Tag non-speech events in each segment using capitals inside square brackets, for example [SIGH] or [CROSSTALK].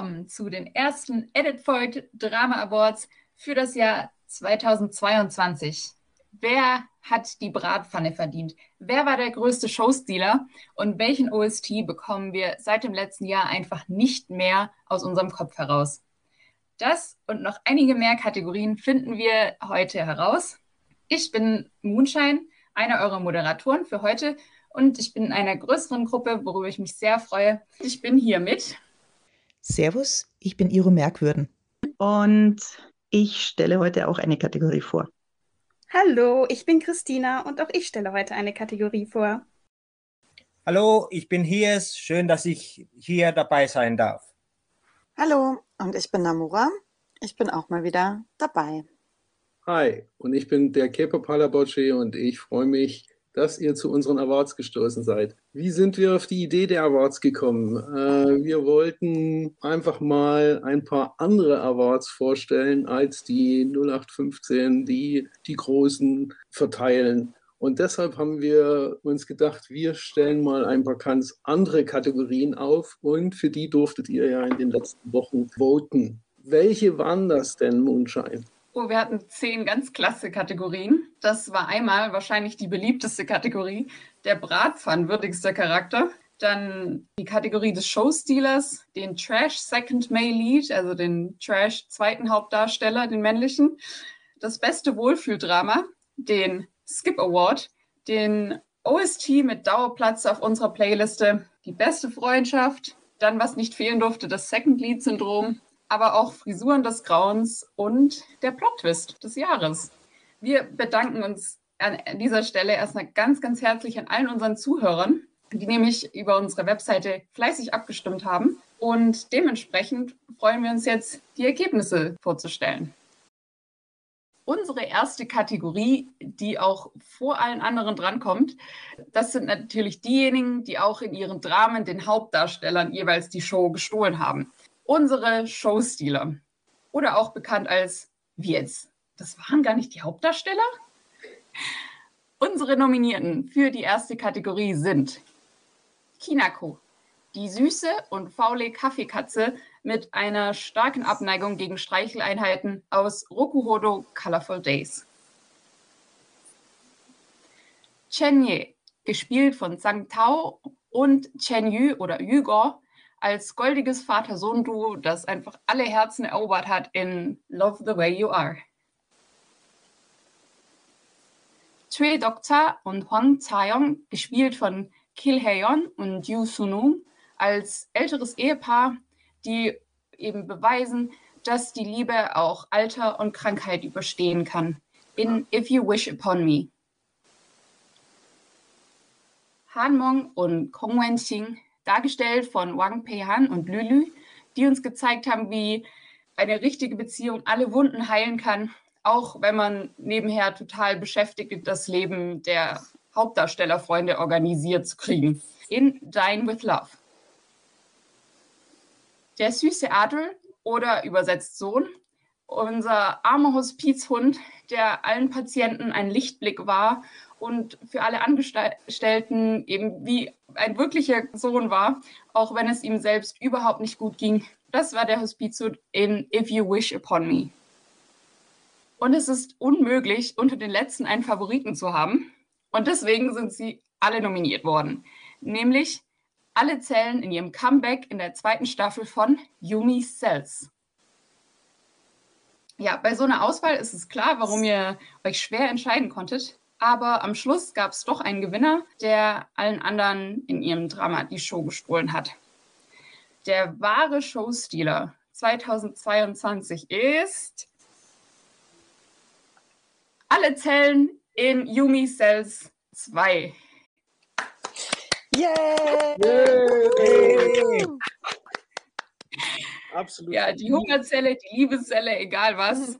Willkommen zu den ersten Edit Void Drama Awards für das Jahr 2022. Wer hat die Bratpfanne verdient? Wer war der größte Showstealer? Und welchen OST bekommen wir seit dem letzten Jahr einfach nicht mehr aus unserem Kopf heraus? Das und noch einige mehr Kategorien finden wir heute heraus. Ich bin Moonshine, einer eurer Moderatoren für heute und ich bin in einer größeren Gruppe, worüber ich mich sehr freue. Ich bin hier mit. Servus, ich bin Iro Merkwürden. Und ich stelle heute auch eine Kategorie vor. Hallo, ich bin Christina und auch ich stelle heute eine Kategorie vor. Hallo, ich bin Hies. Schön, dass ich hier dabei sein darf. Hallo, und ich bin Namura. Ich bin auch mal wieder dabei. Hi, und ich bin der Kepa Palabocci und ich freue mich, dass ihr zu unseren Awards gestoßen seid. Wie sind wir auf die Idee der Awards gekommen? Äh, wir wollten einfach mal ein paar andere Awards vorstellen als die 0815, die die großen verteilen. Und deshalb haben wir uns gedacht, wir stellen mal ein paar ganz andere Kategorien auf und für die durftet ihr ja in den letzten Wochen voten. Welche waren das denn, Moonshine? Oh, wir hatten zehn ganz klasse Kategorien. Das war einmal wahrscheinlich die beliebteste Kategorie, der Bratpfannwürdigste Charakter. Dann die Kategorie des Showstealers, den Trash Second Male Lead, also den Trash zweiten Hauptdarsteller, den männlichen. Das beste Wohlfühldrama, den Skip Award, den OST mit Dauerplatz auf unserer Playliste, die beste Freundschaft, dann was nicht fehlen durfte, das Second Lead Syndrom aber auch Frisuren des Grauens und der Plot-Twist des Jahres. Wir bedanken uns an dieser Stelle erstmal ganz, ganz herzlich an allen unseren Zuhörern, die nämlich über unsere Webseite fleißig abgestimmt haben. Und dementsprechend freuen wir uns jetzt, die Ergebnisse vorzustellen. Unsere erste Kategorie, die auch vor allen anderen drankommt, das sind natürlich diejenigen, die auch in ihren Dramen den Hauptdarstellern jeweils die Show gestohlen haben unsere Showstealer. Oder auch bekannt als jetzt. Das waren gar nicht die Hauptdarsteller? Unsere Nominierten für die erste Kategorie sind Kinako, die süße und faule Kaffeekatze mit einer starken Abneigung gegen Streicheleinheiten aus Rokuhodo Colorful Days. Chen Ye, gespielt von Zhang Tao und Chen Yu oder Yugor, als goldiges Vater-Sohn-Duo, das einfach alle Herzen erobert hat in Love the Way You Are. Choi Dokta und Hwang Taeyong, gespielt von Kil Haeyeon und Yu Sunung, als älteres Ehepaar, die eben beweisen, dass die Liebe auch Alter und Krankheit überstehen kann. In If You Wish Upon Me. Han Mong und Kong Wen-Xing, dargestellt von Wang Peihan und Lülü, die uns gezeigt haben, wie eine richtige Beziehung alle Wunden heilen kann, auch wenn man nebenher total beschäftigt das Leben der Hauptdarstellerfreunde organisiert zu kriegen. In Dine with Love. Der süße Adel oder übersetzt Sohn, unser armer Hospizhund, der allen Patienten ein Lichtblick war und für alle Angestellten eben wie ein wirklicher Sohn war, auch wenn es ihm selbst überhaupt nicht gut ging. Das war der Hospizhund in If You Wish Upon Me. Und es ist unmöglich, unter den letzten einen Favoriten zu haben. Und deswegen sind sie alle nominiert worden. Nämlich alle Zellen in ihrem Comeback in der zweiten Staffel von Yumi Cells. Ja, bei so einer Auswahl ist es klar, warum ihr euch schwer entscheiden konntet. Aber am Schluss gab es doch einen Gewinner, der allen anderen in ihrem Drama die Show gestohlen hat. Der wahre Showstealer 2022 ist alle Zellen in Yumi Cells 2. Yay! Yay! Absolut. Ja, die Hungerzelle, die Liebeszelle, egal was.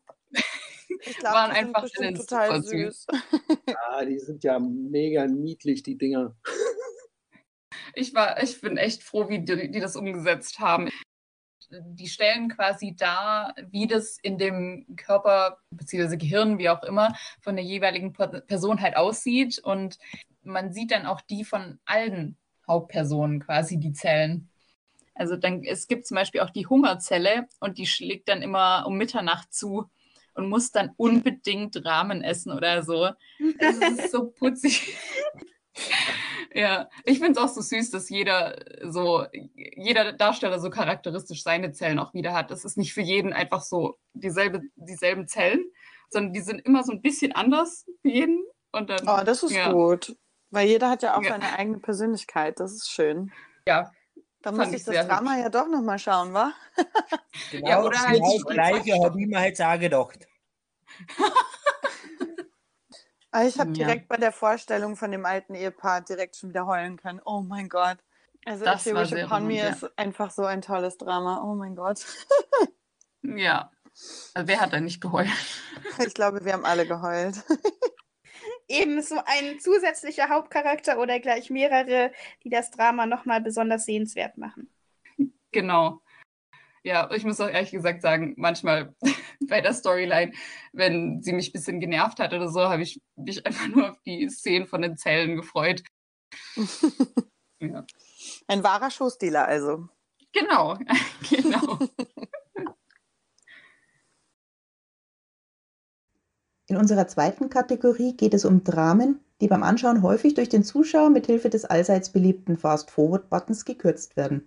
Glaub, waren einfach total süß. Ja, die sind ja mega niedlich, die Dinger. Ich war, ich bin echt froh, wie die, die das umgesetzt haben. Die stellen quasi dar, wie das in dem Körper bzw. Gehirn, wie auch immer, von der jeweiligen Person halt aussieht. Und man sieht dann auch die von allen Hauptpersonen quasi, die Zellen. Also dann, es gibt zum Beispiel auch die Hungerzelle und die schlägt dann immer um Mitternacht zu und muss dann unbedingt Ramen essen oder so. Das ist so putzig. [LAUGHS] ja, ich finde es auch so süß, dass jeder so, jeder Darsteller so charakteristisch seine Zellen auch wieder hat. Es ist nicht für jeden einfach so dieselbe, dieselben Zellen, sondern die sind immer so ein bisschen anders für jeden. Und dann, Oh, das ist ja. gut. Weil jeder hat ja auch Ja. seine eigene Persönlichkeit. Das ist schön. Ja, Da muss ich das sehr Drama ja doch nochmal schauen, wa? Genau, Ja, oder halt genau das Gleiche habe ich mir jetzt auch gedacht. Aber [LAUGHS] ich habe Ja. direkt bei der Vorstellung von dem alten Ehepaar direkt schon wieder heulen können. Oh mein Gott. Also Das sehr Upon Me ist einfach so ein tolles Drama. Oh mein Gott. [LAUGHS] ja. Also wer hat da nicht geheult? [LAUGHS] Ich glaube, wir haben alle geheult. Eben so ein zusätzlicher Hauptcharakter oder gleich mehrere, die das Drama nochmal besonders sehenswert machen. Genau. Ja, ich muss auch ehrlich gesagt sagen, manchmal [LAUGHS] bei der Storyline, wenn sie mich ein bisschen genervt hat oder so, habe ich mich [LAUGHS] einfach nur auf die Szenen von den Zellen gefreut. [LAUGHS] ja. Ein wahrer Showstealer also. Genau, genau. In unserer zweiten Kategorie geht es um Dramen, die beim Anschauen häufig durch den Zuschauer mit Hilfe des allseits beliebten Fast-Forward-Buttons gekürzt werden.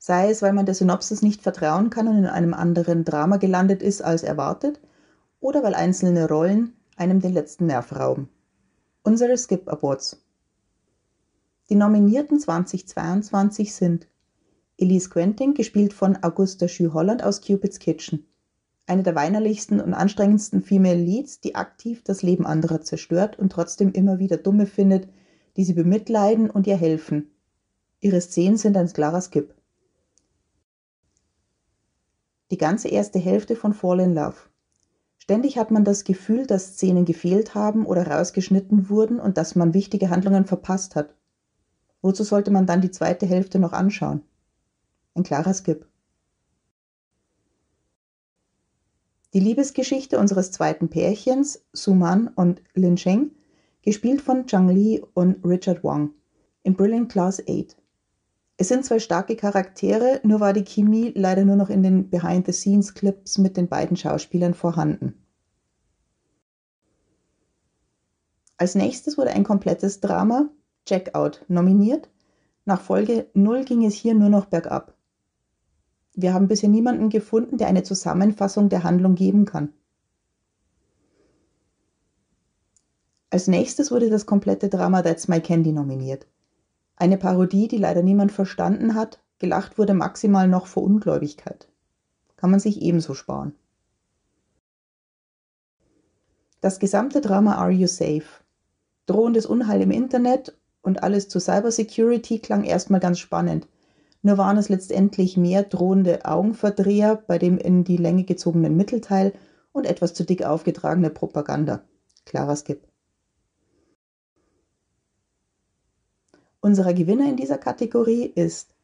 Sei es, weil man der Synopsis nicht vertrauen kann und in einem anderen Drama gelandet ist als erwartet, oder weil einzelne Rollen einem den letzten Nerv rauben. Unsere Skip Awards. Die Nominierten 2022 sind Elise Quentin, gespielt von Augusta Schü Holland aus Cupid's Kitchen eine der weinerlichsten und anstrengendsten Female Leads, die aktiv das Leben anderer zerstört und trotzdem immer wieder Dumme findet, die sie bemitleiden und ihr helfen. Ihre Szenen sind ein klarer Skip. Die ganze erste Hälfte von Fall in Love. Ständig hat man das Gefühl, dass Szenen gefehlt haben oder rausgeschnitten wurden und dass man wichtige Handlungen verpasst hat. Wozu sollte man dann die zweite Hälfte noch anschauen? Ein klarer Skip. Die Liebesgeschichte unseres zweiten Pärchens, Suman und Lin Sheng, gespielt von Zhang Li und Richard Wang, in Brilliant Class 8. Es sind zwei starke Charaktere, nur war die Chemie leider nur noch in den Behind-the-Scenes-Clips mit den beiden Schauspielern vorhanden. Als nächstes wurde ein komplettes Drama, Checkout, nominiert. Nach Folge 0 ging es hier nur noch bergab. Wir haben bisher niemanden gefunden, der eine Zusammenfassung der Handlung geben kann. Als nächstes wurde das komplette Drama That's My Candy nominiert. Eine Parodie, die leider niemand verstanden hat, gelacht wurde maximal noch vor Ungläubigkeit. Kann man sich ebenso sparen. Das gesamte Drama Are You Safe? Drohendes Unheil im Internet und alles zu Cybersecurity klang erstmal ganz spannend. Nur waren es letztendlich mehr drohende Augenverdreher bei dem in die Länge gezogenen Mittelteil und etwas zu dick aufgetragene Propaganda. Klarer Skip. Unser Gewinner in dieser Kategorie ist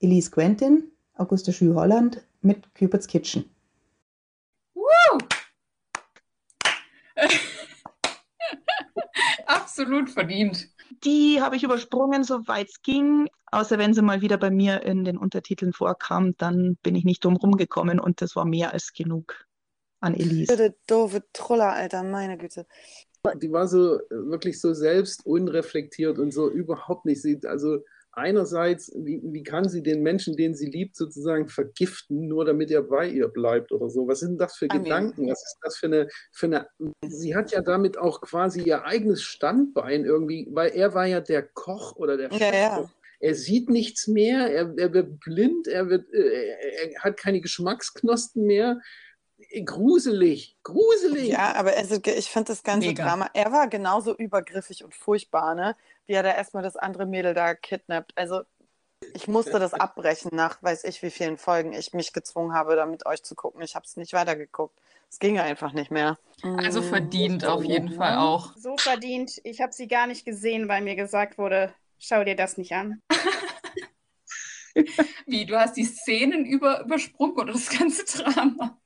Elise Quentin, Augusta Schü Holland mit Cupid's Kitchen. [LAUGHS] Absolut verdient. Die habe ich übersprungen, soweit es ging. Außer wenn sie mal wieder bei mir in den Untertiteln vorkam, dann bin ich nicht drum rumgekommen und das war mehr als genug an Elise. Bitte doofe Truller, Alter, meine Güte. Die war so äh, wirklich so selbst unreflektiert und so überhaupt nicht. Sie, also einerseits, wie, wie kann sie den Menschen, den sie liebt, sozusagen vergiften, nur damit er bei ihr bleibt oder so? Was sind das für I mean- Gedanken? Was ist das für eine, für eine. Sie hat ja damit auch quasi ihr eigenes Standbein irgendwie, weil er war ja der Koch oder der Chef. ja. Er sieht nichts mehr, er, er wird blind, er, wird, äh, er hat keine Geschmacksknospen mehr. Gruselig, gruselig. Ja, aber also, ich finde das ganze Mega. Drama, er war genauso übergriffig und furchtbar, ne? Wie er da erstmal das andere Mädel da kidnappt. Also, ich musste das abbrechen nach weiß ich wie vielen Folgen ich mich gezwungen habe, da mit euch zu gucken. Ich habe es nicht weitergeguckt. Es ging einfach nicht mehr. Also Mm. verdient auf jeden Fall auch. So verdient. Ich habe sie gar nicht gesehen, weil mir gesagt wurde, schau dir das nicht an. [LAUGHS] Wie, du hast die Szenen über, übersprungen oder das ganze Drama?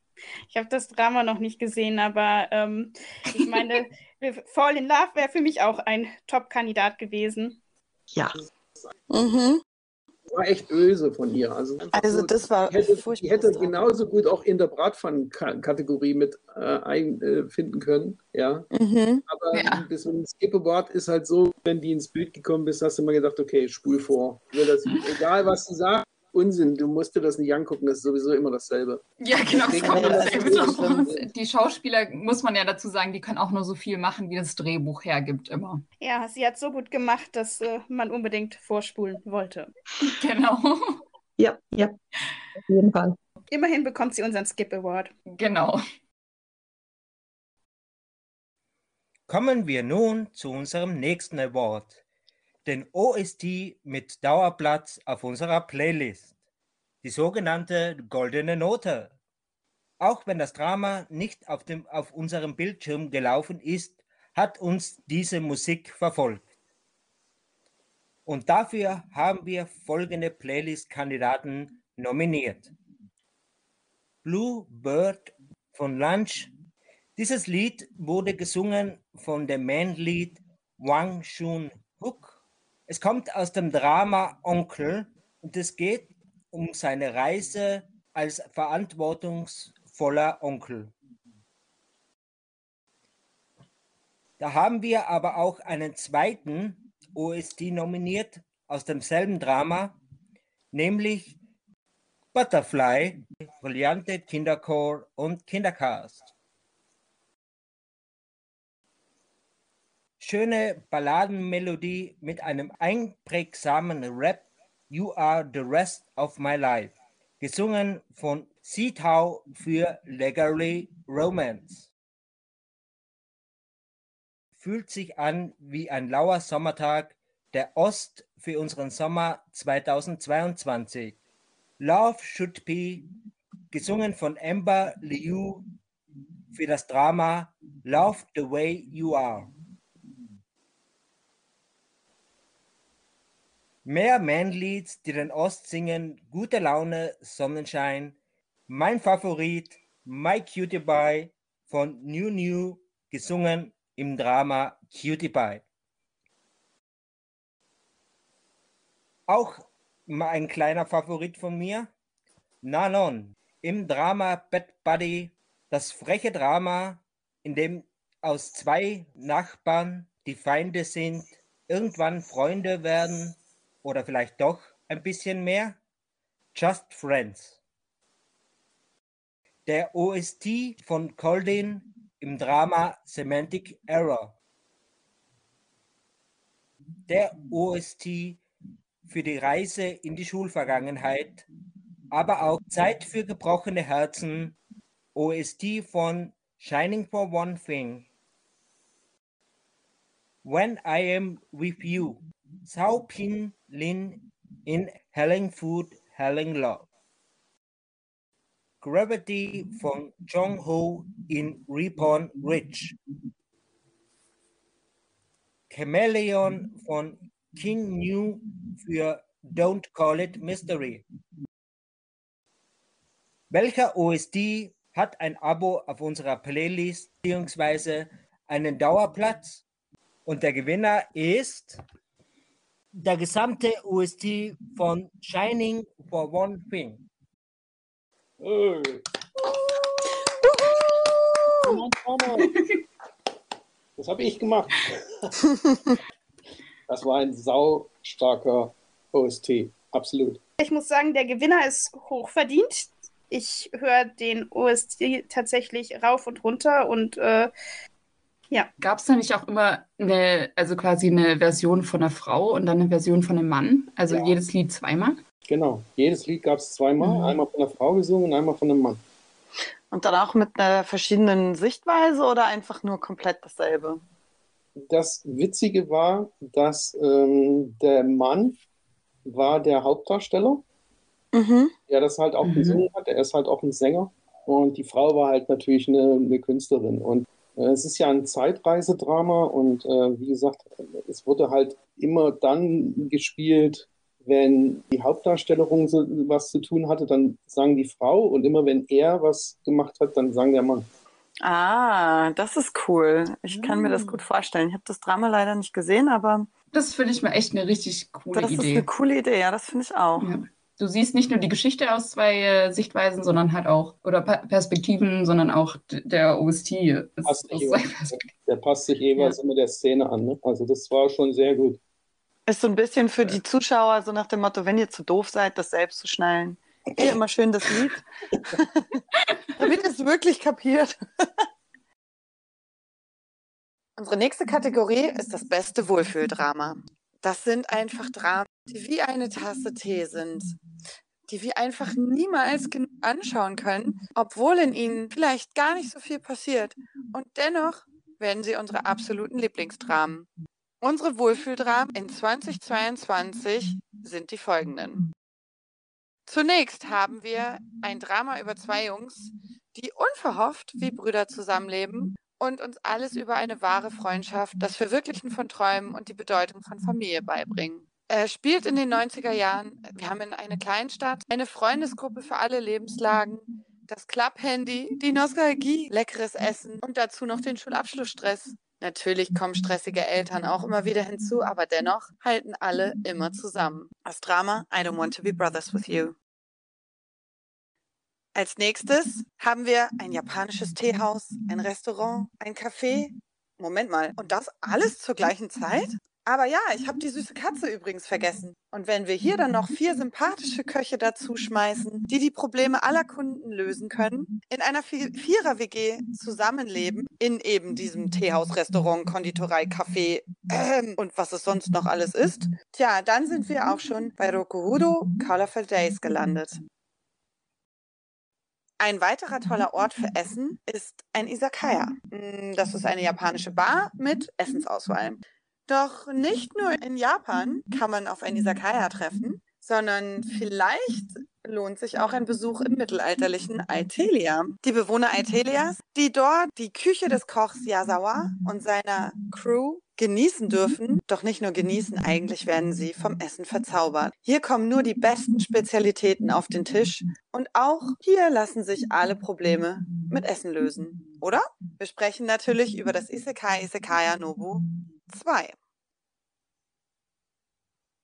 Ich habe das Drama noch nicht gesehen, aber ähm, ich meine, [LAUGHS] Fall in Love wäre für mich auch ein Top-Kandidat gewesen. Ja, Mhm. war echt böse von ihr. Also, Also so, das war die hätte, die hätte genauso gut auch in der Bratpfannen-Kategorie mit äh, einfinden können. Ja. Mhm. Aber Ja. das mit dem Skipperboard ist halt so, wenn die ins Bild gekommen bist, hast du immer gedacht, okay, spul vor. Will das, [LAUGHS] egal was du sagst, Unsinn, du musst dir das nicht angucken, das ist sowieso immer dasselbe. Ja, genau. Das Deswegen kommt dasselbe das Die Schauspieler, muss man ja dazu sagen, die können auch nur so viel machen, wie das Drehbuch hergibt, immer. Ja, sie hat so gut gemacht, dass äh, man unbedingt vorspulen wollte. [LAUGHS] Genau. Ja, ja, auf jeden Fall. Immerhin bekommt sie unseren Skip Award. Genau. Kommen wir nun zu unserem nächsten Award, den OST mit Dauerplatz auf unserer Playlist, die sogenannte Goldene Note. Auch wenn das Drama nicht auf, dem, auf unserem Bildschirm gelaufen ist, hat uns diese Musik verfolgt. Und dafür haben wir folgende Playlist-Kandidaten nominiert. Blue Bird von Lunch dieses Lied wurde gesungen von dem Manlied Wang Shun Hook. Es kommt aus dem Drama Onkel und es geht um seine Reise als verantwortungsvoller Onkel. Da haben wir aber auch einen zweiten OST nominiert aus demselben Drama, nämlich Butterfly, Brillante Kinderchor und Kindercast. Schöne Balladenmelodie mit einem einprägsamen Rap, You Are the Rest of My Life, gesungen von Seatau für Legally Romance. Fühlt sich an wie ein lauer Sommertag, der Ost für unseren Sommer 2022. Love Should Be, gesungen von Amber Liu für das Drama Love the Way You Are. Mehr Manlieds, die den Ost singen, gute Laune, Sonnenschein. Mein Favorit, My Cutie Pie von New New, gesungen im Drama Cutie Pie. Auch ein kleiner Favorit von mir, Nanon, im Drama Bad Buddy, das freche Drama, in dem aus zwei Nachbarn, die Feinde sind, irgendwann Freunde werden oder vielleicht doch ein bisschen mehr? Just Friends. Der OST von Coldin im Drama Semantic Error. Der OST für die Reise in die Schulvergangenheit, aber auch Zeit für gebrochene Herzen, OST von Shining for One Thing. When I Am With You, Sao Pin Lin in Helling Food, Helling Love. Gravity von Jong Ho in Reborn Ridge. Chameleon von King New für Don't Call It Mystery. Welcher OSD hat ein Abo auf unserer Playlist bzw. einen Dauerplatz? Und der Gewinner ist der gesamte OST von Shining for One Thing. Das habe ich gemacht. [LAUGHS] Das war ein saustarker OST, absolut. Ich muss sagen, der Gewinner ist hochverdient. Ich höre den OST tatsächlich rauf und runter und äh, Gab es da nicht auch immer eine, also quasi eine Version von einer Frau und dann eine Version von einem Mann? Also Ja. jedes Lied zweimal? Genau. Jedes Lied gab es zweimal. Mhm. Einmal von einer Frau gesungen und einmal von einem Mann. Und dann auch mit einer verschiedenen Sichtweise oder einfach nur komplett dasselbe? Das Witzige war, dass ähm, der Mann war der Hauptdarsteller, Mhm. der das halt auch Mhm. gesungen hat. Er ist halt auch ein Sänger. Und die Frau war halt natürlich eine, eine Künstlerin. Und es ist ja ein Zeitreisedrama. Und äh, wie gesagt, es wurde halt immer dann gespielt, wenn die Hauptdarstellerin so was zu tun hatte, dann sang die Frau. Und immer wenn er was gemacht hat, dann sang der Mann. Ah, das ist cool. Ich kann mir das gut vorstellen. Ich habe das Drama leider nicht gesehen, aber Das finde ich mal echt eine richtig coole Das ist Idee. eine coole Idee, ja, das finde ich auch. Ja. Du siehst nicht nur die Geschichte aus zwei äh, Sichtweisen, sondern halt auch, oder Pa- Perspektiven, sondern auch der OST Passt sich zwei jeweils, Perspektiven. der passt sich jeweils immer der Szene an. Ne? Also das war schon sehr gut. Ist so ein bisschen für die Zuschauer so nach dem Motto, wenn ihr zu doof seid, das selbst zu schnallen. Hier immer schön das Lied. [LAUGHS] Damit es wirklich kapiert. Unsere nächste Kategorie ist das beste Wohlfühldrama. Das sind einfach Dramen, die wie eine Tasse Tee sind, die wir einfach niemals genug anschauen können, obwohl in ihnen vielleicht gar nicht so viel passiert. Und dennoch werden sie unsere absoluten Lieblingsdramen. Unsere Wohlfühldramen in 2022 sind die folgenden. Zunächst haben wir ein Drama über zwei Jungs, die unverhofft wie Brüder zusammenleben und uns alles über eine wahre Freundschaft, das Verwirklichen von Träumen und die Bedeutung von Familie beibringen. Er spielt in den 90er Jahren. Wir haben in einer Kleinstadt eine Freundesgruppe für alle Lebenslagen, das Club-Handy, die Nostalgie, leckeres Essen und dazu noch den Schulabschlussstress. Natürlich kommen stressige Eltern auch immer wieder hinzu, aber dennoch halten alle immer zusammen. Das Drama I Don't Want to Be Brothers with You. Als nächstes haben wir ein japanisches Teehaus, ein Restaurant, ein Café. Moment mal, und das alles zur gleichen Zeit? Aber ja, ich habe die süße Katze übrigens vergessen. Und wenn wir hier dann noch vier sympathische Köche dazu schmeißen, die die Probleme aller Kunden lösen können, in einer Vi- Vierer-WG zusammenleben, in eben diesem Teehaus, Restaurant, Konditorei, Café ähm, und was es sonst noch alles ist, tja, dann sind wir auch schon bei Rokuhudo Colorful Days gelandet. Ein weiterer toller Ort für Essen ist ein Izakaya. Mm, Das ist eine japanische Bar mit Essensauswahl. Doch nicht nur in Japan kann man auf ein Izakaya treffen, sondern vielleicht lohnt sich auch ein Besuch im mittelalterlichen [LAUGHS] Aitelia. Die Bewohner Aitelias, die dort die Küche des Kochs Yasawa und seiner Crew genießen dürfen, doch nicht nur genießen, eigentlich werden sie vom Essen verzaubert. Hier kommen nur die besten Spezialitäten auf den Tisch und auch hier lassen sich alle Probleme mit Essen lösen. Oder? Wir sprechen natürlich über das Isekai Isekaya Nobu 2.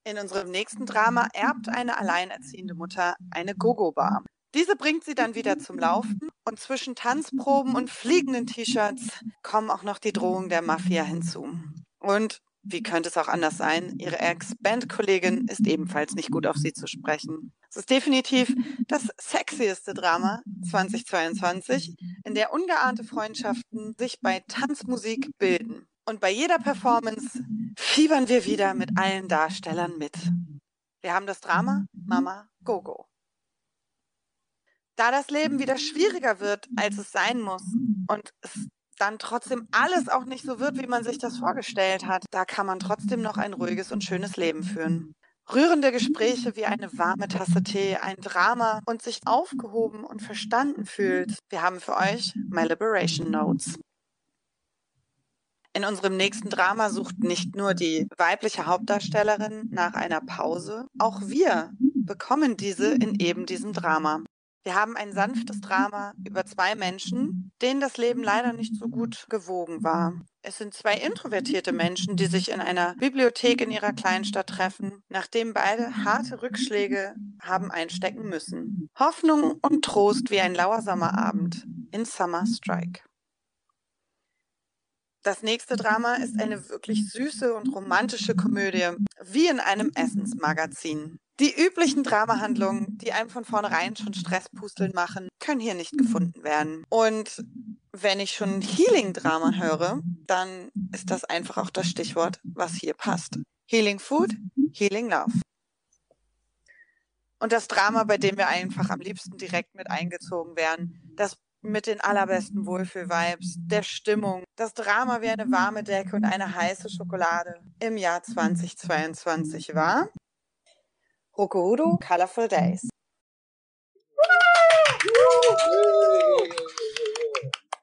In unserem nächsten Drama erbt eine alleinerziehende Mutter eine Gogo-Bar. Diese bringt sie dann wieder zum Laufen und zwischen Tanzproben und fliegenden T-Shirts kommen auch noch die Drohungen der Mafia hinzu. Und wie könnte es auch anders sein? Ihre Ex-Band-Kollegin ist ebenfalls nicht gut auf sie zu sprechen. Es ist definitiv das sexieste Drama 2022, in der ungeahnte Freundschaften sich bei Tanzmusik bilden. Und bei jeder Performance fiebern wir wieder mit allen Darstellern mit. Wir haben das Drama Mama Gogo. Da das Leben wieder schwieriger wird, als es sein muss und es dann trotzdem alles auch nicht so wird, wie man sich das vorgestellt hat, da kann man trotzdem noch ein ruhiges und schönes Leben führen. Rührende Gespräche wie eine warme Tasse Tee, ein Drama und sich aufgehoben und verstanden fühlt. Wir haben für euch My Liberation Notes. In unserem nächsten Drama sucht nicht nur die weibliche Hauptdarstellerin nach einer Pause, auch wir bekommen diese in eben diesem Drama. Wir haben ein sanftes Drama über zwei Menschen, denen das Leben leider nicht so gut gewogen war. Es sind zwei introvertierte Menschen, die sich in einer Bibliothek in ihrer Kleinstadt treffen, nachdem beide harte Rückschläge haben einstecken müssen. Hoffnung und Trost wie ein lauer Sommerabend in Summer Strike. Das nächste Drama ist eine wirklich süße und romantische Komödie, wie in einem Essensmagazin. Die üblichen Dramahandlungen, die einem von vornherein schon Stresspusteln machen, können hier nicht gefunden werden. Und wenn ich schon Healing-Drama höre, dann ist das einfach auch das Stichwort, was hier passt. Healing Food, Healing Love. Und das Drama, bei dem wir einfach am liebsten direkt mit eingezogen werden, das mit den allerbesten Wohlfühl-Vibes, der Stimmung, das Drama wie eine warme Decke und eine heiße Schokolade im Jahr 2022 war Rokuhudo Colorful Days.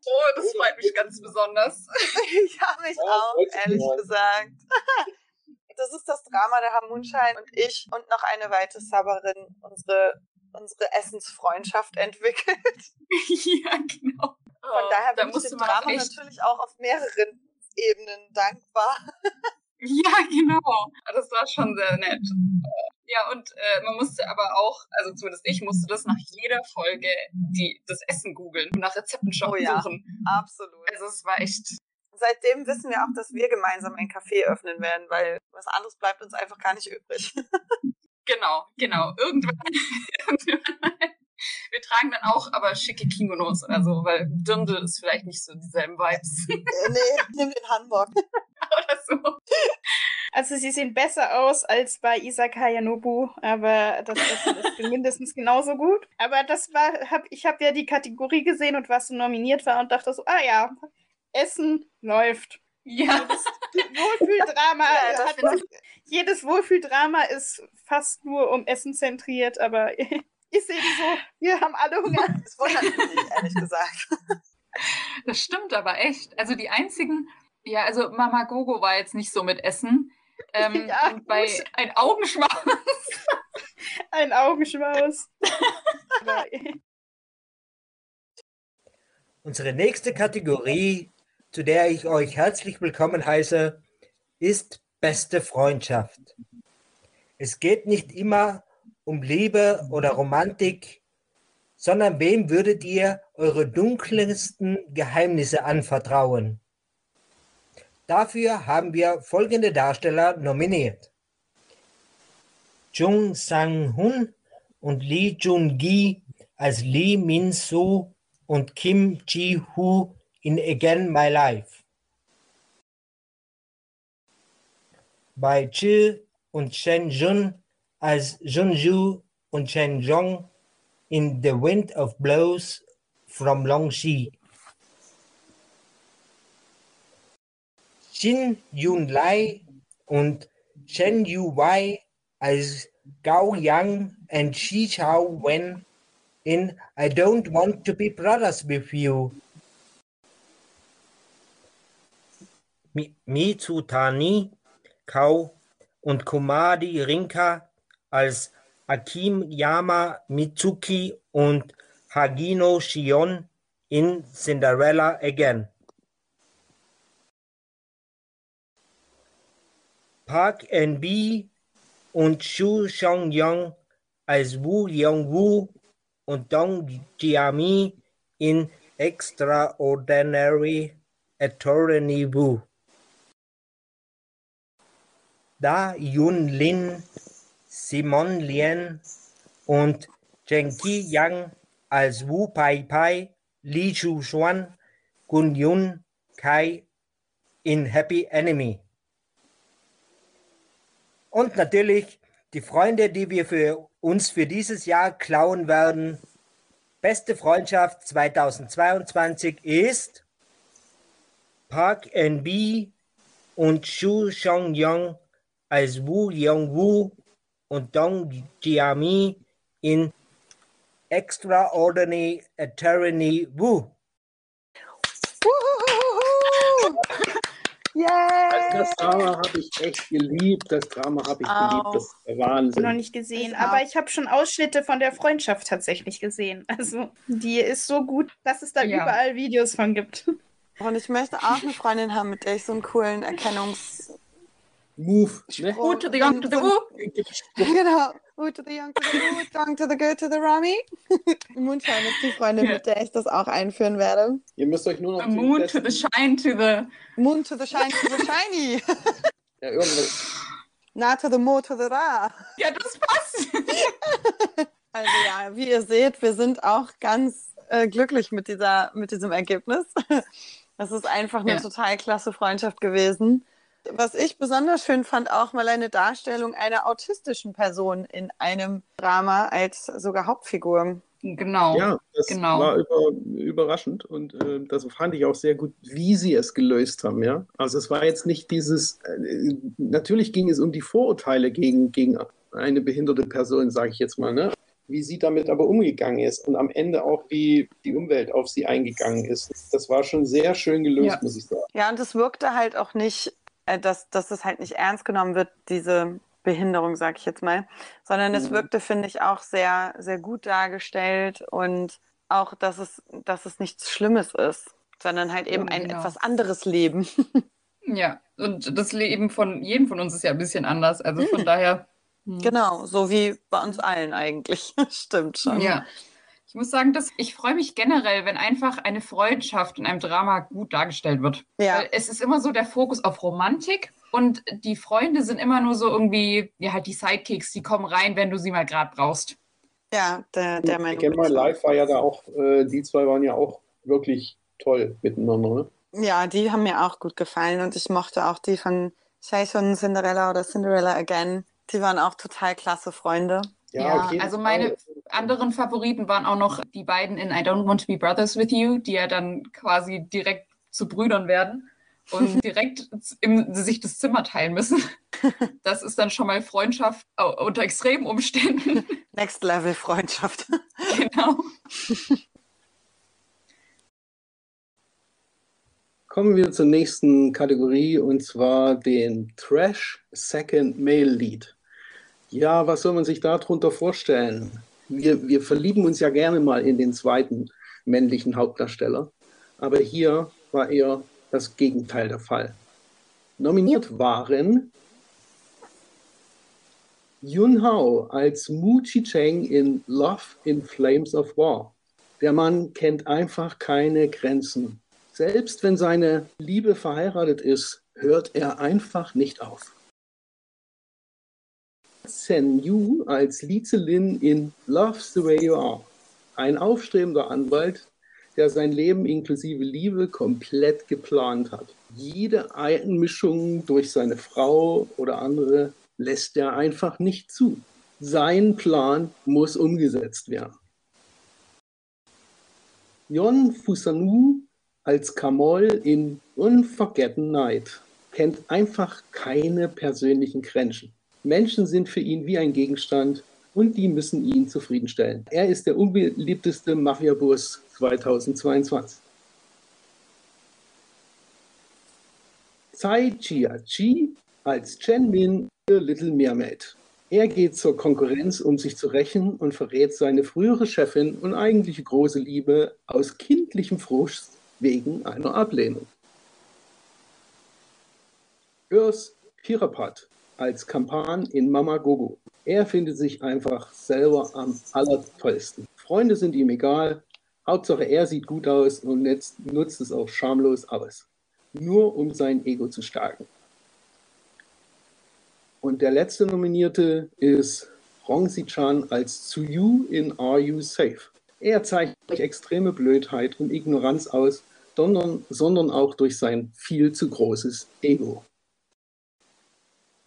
Oh, das freut mich ganz besonders. [LAUGHS] ja, mich Ja, auch, ehrlich gesagt. [LAUGHS] Das ist das Drama der Hamunschein und ich und noch eine weitere Sabberin unsere, unsere Essensfreundschaft [LAUGHS] entwickelt. ja, genau. Von daher da bin ich musste dem Drama echt, natürlich auch auf mehreren Ebenen dankbar. [LAUGHS] Ja, genau. Genau, das war schon sehr nett. Ja, und äh, man musste aber auch, also zumindest ich musste das nach jeder Folge die, das Essen googeln und nach Rezepten schauen Oh ja. suchen. Absolut. Also es war echt, Seitdem wissen wir auch, dass wir gemeinsam ein Café öffnen werden, weil was anderes bleibt uns einfach gar nicht übrig. [LAUGHS] genau, genau. [LAUGHS] Irgendwann, wir tragen dann auch aber schicke Kimonos oder so, weil Dirndl ist vielleicht nicht so dieselben Vibes [LAUGHS] Äh, nee, nimm den Hamburg. [LAUGHS] oder so. Also sie sehen besser aus als bei Isakaya Nobu, aber das Essen ist mindestens genauso gut. Aber das war, hab, ich habe ja die Kategorie gesehen und was so nominiert war und dachte so, ah ja, Essen läuft. Ja, Wohlfühldrama Ja, das hat, finde jedes Wohlfühldrama ist fast nur um Essen zentriert, aber [LAUGHS] ist eben so, wir haben alle Hunger. [LAUGHS] Das wundert mich ehrlich gesagt. das stimmt aber echt. Also die einzigen, ja, also Mama Gogo war jetzt nicht so mit Essen. Ähm, [LAUGHS] Ja, und bei gut. ein Augenschmaus. Ein Augenschmaus. Unsere nächste Kategorie, zu der ich euch herzlich willkommen heiße, ist beste Freundschaft. Es geht nicht immer um Liebe oder Romantik, sondern wem würdet ihr eure dunkelsten Geheimnisse anvertrauen? Dafür haben wir folgende Darsteller nominiert. Jung Sang-hun und Lee Jun-gi als Lee Min-soo und Kim Ji-hoo in Again My Life. Bei Chi und Shen Jun als Junju und Shen Jong in The Wind of Blows from Longxi. Shin Yun Lai und Shen Yu Wei als Gao Yang and Shi Chao Wen in I Don't Want to Be Brothers with You. Mi- Mitsutani Kau und Komadi Rinka als Akim Yama Mitsuki und Hagino Shion in Cinderella Again. Park N.B. und Xu Xiaoyang als Wu Yongwu und Dong Jiami in Extraordinary Attorney Wu. Da Yun Lin, Simon Lien und Zhengqi Yang als Wu Pai Pai, Li Chu Xuan, Gun Yun Kai in Happy Enemy. Und natürlich die Freunde, die wir für uns für dieses Jahr klauen werden. Beste Freundschaft 2022 ist Park NB und Xu Xiaoyang als Wu Yongwu und Dong Jiami in Extraordinary Attorney Wu. Yay! Das Drama habe ich echt geliebt. Das Drama habe ich Auch. geliebt. Das ist der noch Wahnsinn. nicht gesehen, Ich aber auch. ich habe schon Ausschnitte von der Freundschaft tatsächlich gesehen. Also, die ist so gut, dass es da Ja. überall Videos von gibt. Und ich möchte auch eine Freundin haben, mit der ich so einen coolen Erkennungs... Move. Ne? Who to the young to the woo. Genau. Who to the young, to the good, young to the good, to the rummy. Moonshine ist die [LAUGHS] [LAUGHS] Freundin, mit der ich das auch einführen werde. Ihr müsst euch nur noch The moon to the shine to the. Moon to the shine, to the shiny. [LAUGHS] ja, irgendwas. Na to the mo, to the ra. Ja, das passt. Also ja, wie ihr seht, wir sind auch ganz äh, glücklich mit, dieser, mit diesem Ergebnis. Das ist einfach eine Ja. total klasse Freundschaft gewesen. Was ich besonders schön fand, auch mal eine Darstellung einer autistischen Person in einem Drama als sogar Hauptfigur. Genau. Ja, das genau. war über, überraschend und äh, das fand ich auch sehr gut, wie sie es gelöst haben. Ja? Also es war jetzt nicht dieses, äh, natürlich ging es um die Vorurteile gegen, gegen eine behinderte Person, sage ich jetzt mal, ne? wie sie damit aber umgegangen ist und am Ende auch, wie die Umwelt auf sie eingegangen ist. Das war schon sehr schön gelöst, Ja. muss ich sagen. Ja, und es wirkte halt auch nicht, dass, dass es halt nicht ernst genommen wird, diese Behinderung, sag ich jetzt mal, sondern es Mhm. wirkte, finde ich, auch sehr, sehr gut dargestellt und auch, dass es, dass es nichts Schlimmes ist, sondern halt eben Ja, ein genau. etwas anderes Leben. [LAUGHS] Ja, und das Leben von jedem von uns ist ja ein bisschen anders. Also von daher. hm. Genau, so wie bei uns allen eigentlich. [LAUGHS] Stimmt schon. Ja. Ich muss sagen, dass ich freue mich generell, wenn einfach eine Freundschaft in einem Drama gut dargestellt wird. Ja. Weil es ist immer so der Fokus auf Romantik und die Freunde sind immer nur so irgendwie, ja, halt die Sidekicks, die kommen rein, wenn du sie mal gerade brauchst. Ja, der, der Meinung. Again My Life war ja da auch, äh, die zwei waren ja auch wirklich toll miteinander. Ne? Ja, die haben mir auch gut gefallen und ich mochte auch die von Jason Cinderella oder Cinderella Again. Die waren auch total klasse Freunde. Ja, auf jeden also meine anderen Favoriten waren auch noch die beiden in I Don't Want to Be Brothers with You, die ja dann quasi direkt zu Brüdern werden und [LAUGHS] direkt im, sich das Zimmer teilen müssen. [LAUGHS] Das ist dann schon mal Freundschaft unter extremen Umständen. [LAUGHS] Next Level Freundschaft. genau. Kommen wir zur nächsten Kategorie und zwar den Trash Second Male Lead. Ja, was soll man sich darunter vorstellen? Wir, wir verlieben uns ja gerne mal in den zweiten männlichen Hauptdarsteller, aber hier war eher das Gegenteil der Fall. Nominiert waren Yun Hao als Mu Chi-cheng in Love in Flames of War. Der Mann kennt einfach keine Grenzen. Selbst wenn seine Liebe verheiratet ist, hört er einfach nicht auf. Sen Yu als Lize Lin in Love the Way You Are. Ein aufstrebender Anwalt, der sein Leben inklusive Liebe komplett geplant hat. Jede Einmischung durch seine Frau oder andere lässt er einfach nicht zu. Sein Plan muss umgesetzt werden. Yon Fusanu als Kamol in Unforgotten Night kennt einfach keine persönlichen Grenzen. Menschen sind für ihn wie ein Gegenstand und die müssen ihn zufriedenstellen. Er ist der unbeliebteste Mafia-Boss 2022. Tsai Chia-Chi als Chen Min für Little Mermaid. Er geht zur Konkurrenz, um sich zu rächen und verrät seine frühere Chefin und eigentliche große Liebe aus kindlichem Frust wegen einer Ablehnung. Urs Pirapat als Kampan in Mama Gogo. Er findet sich einfach selber am allertollsten. Freunde sind ihm egal. Hauptsache er sieht gut aus und nutzt, nutzt es auch schamlos aus. Nur um sein Ego zu stärken. Und der letzte Nominierte ist Rong Si-chan als Tsuyu in Are You Safe? Er zeigt durch extreme Blödheit und Ignoranz aus, sondern, sondern auch durch sein viel zu großes Ego.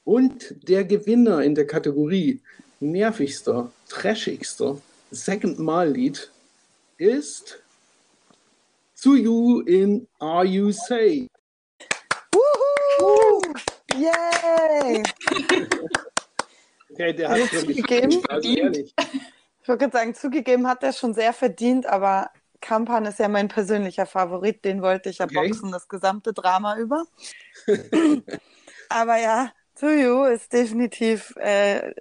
Und der Gewinner in der Kategorie nervigster, trashigster Second Mal Lied ist Tsuyu in Are You Safe? Wuhu! Yay! Okay, der hat wirklich zugegeben, also ehrlich. Ich würde sagen, zugegeben hat er schon sehr verdient, aber Kampan ist ja mein persönlicher Favorit. Den wollte ich ja Okay. boxen, das gesamte Drama über. [LAUGHS] aber ja, Tuyu ist definitiv, äh,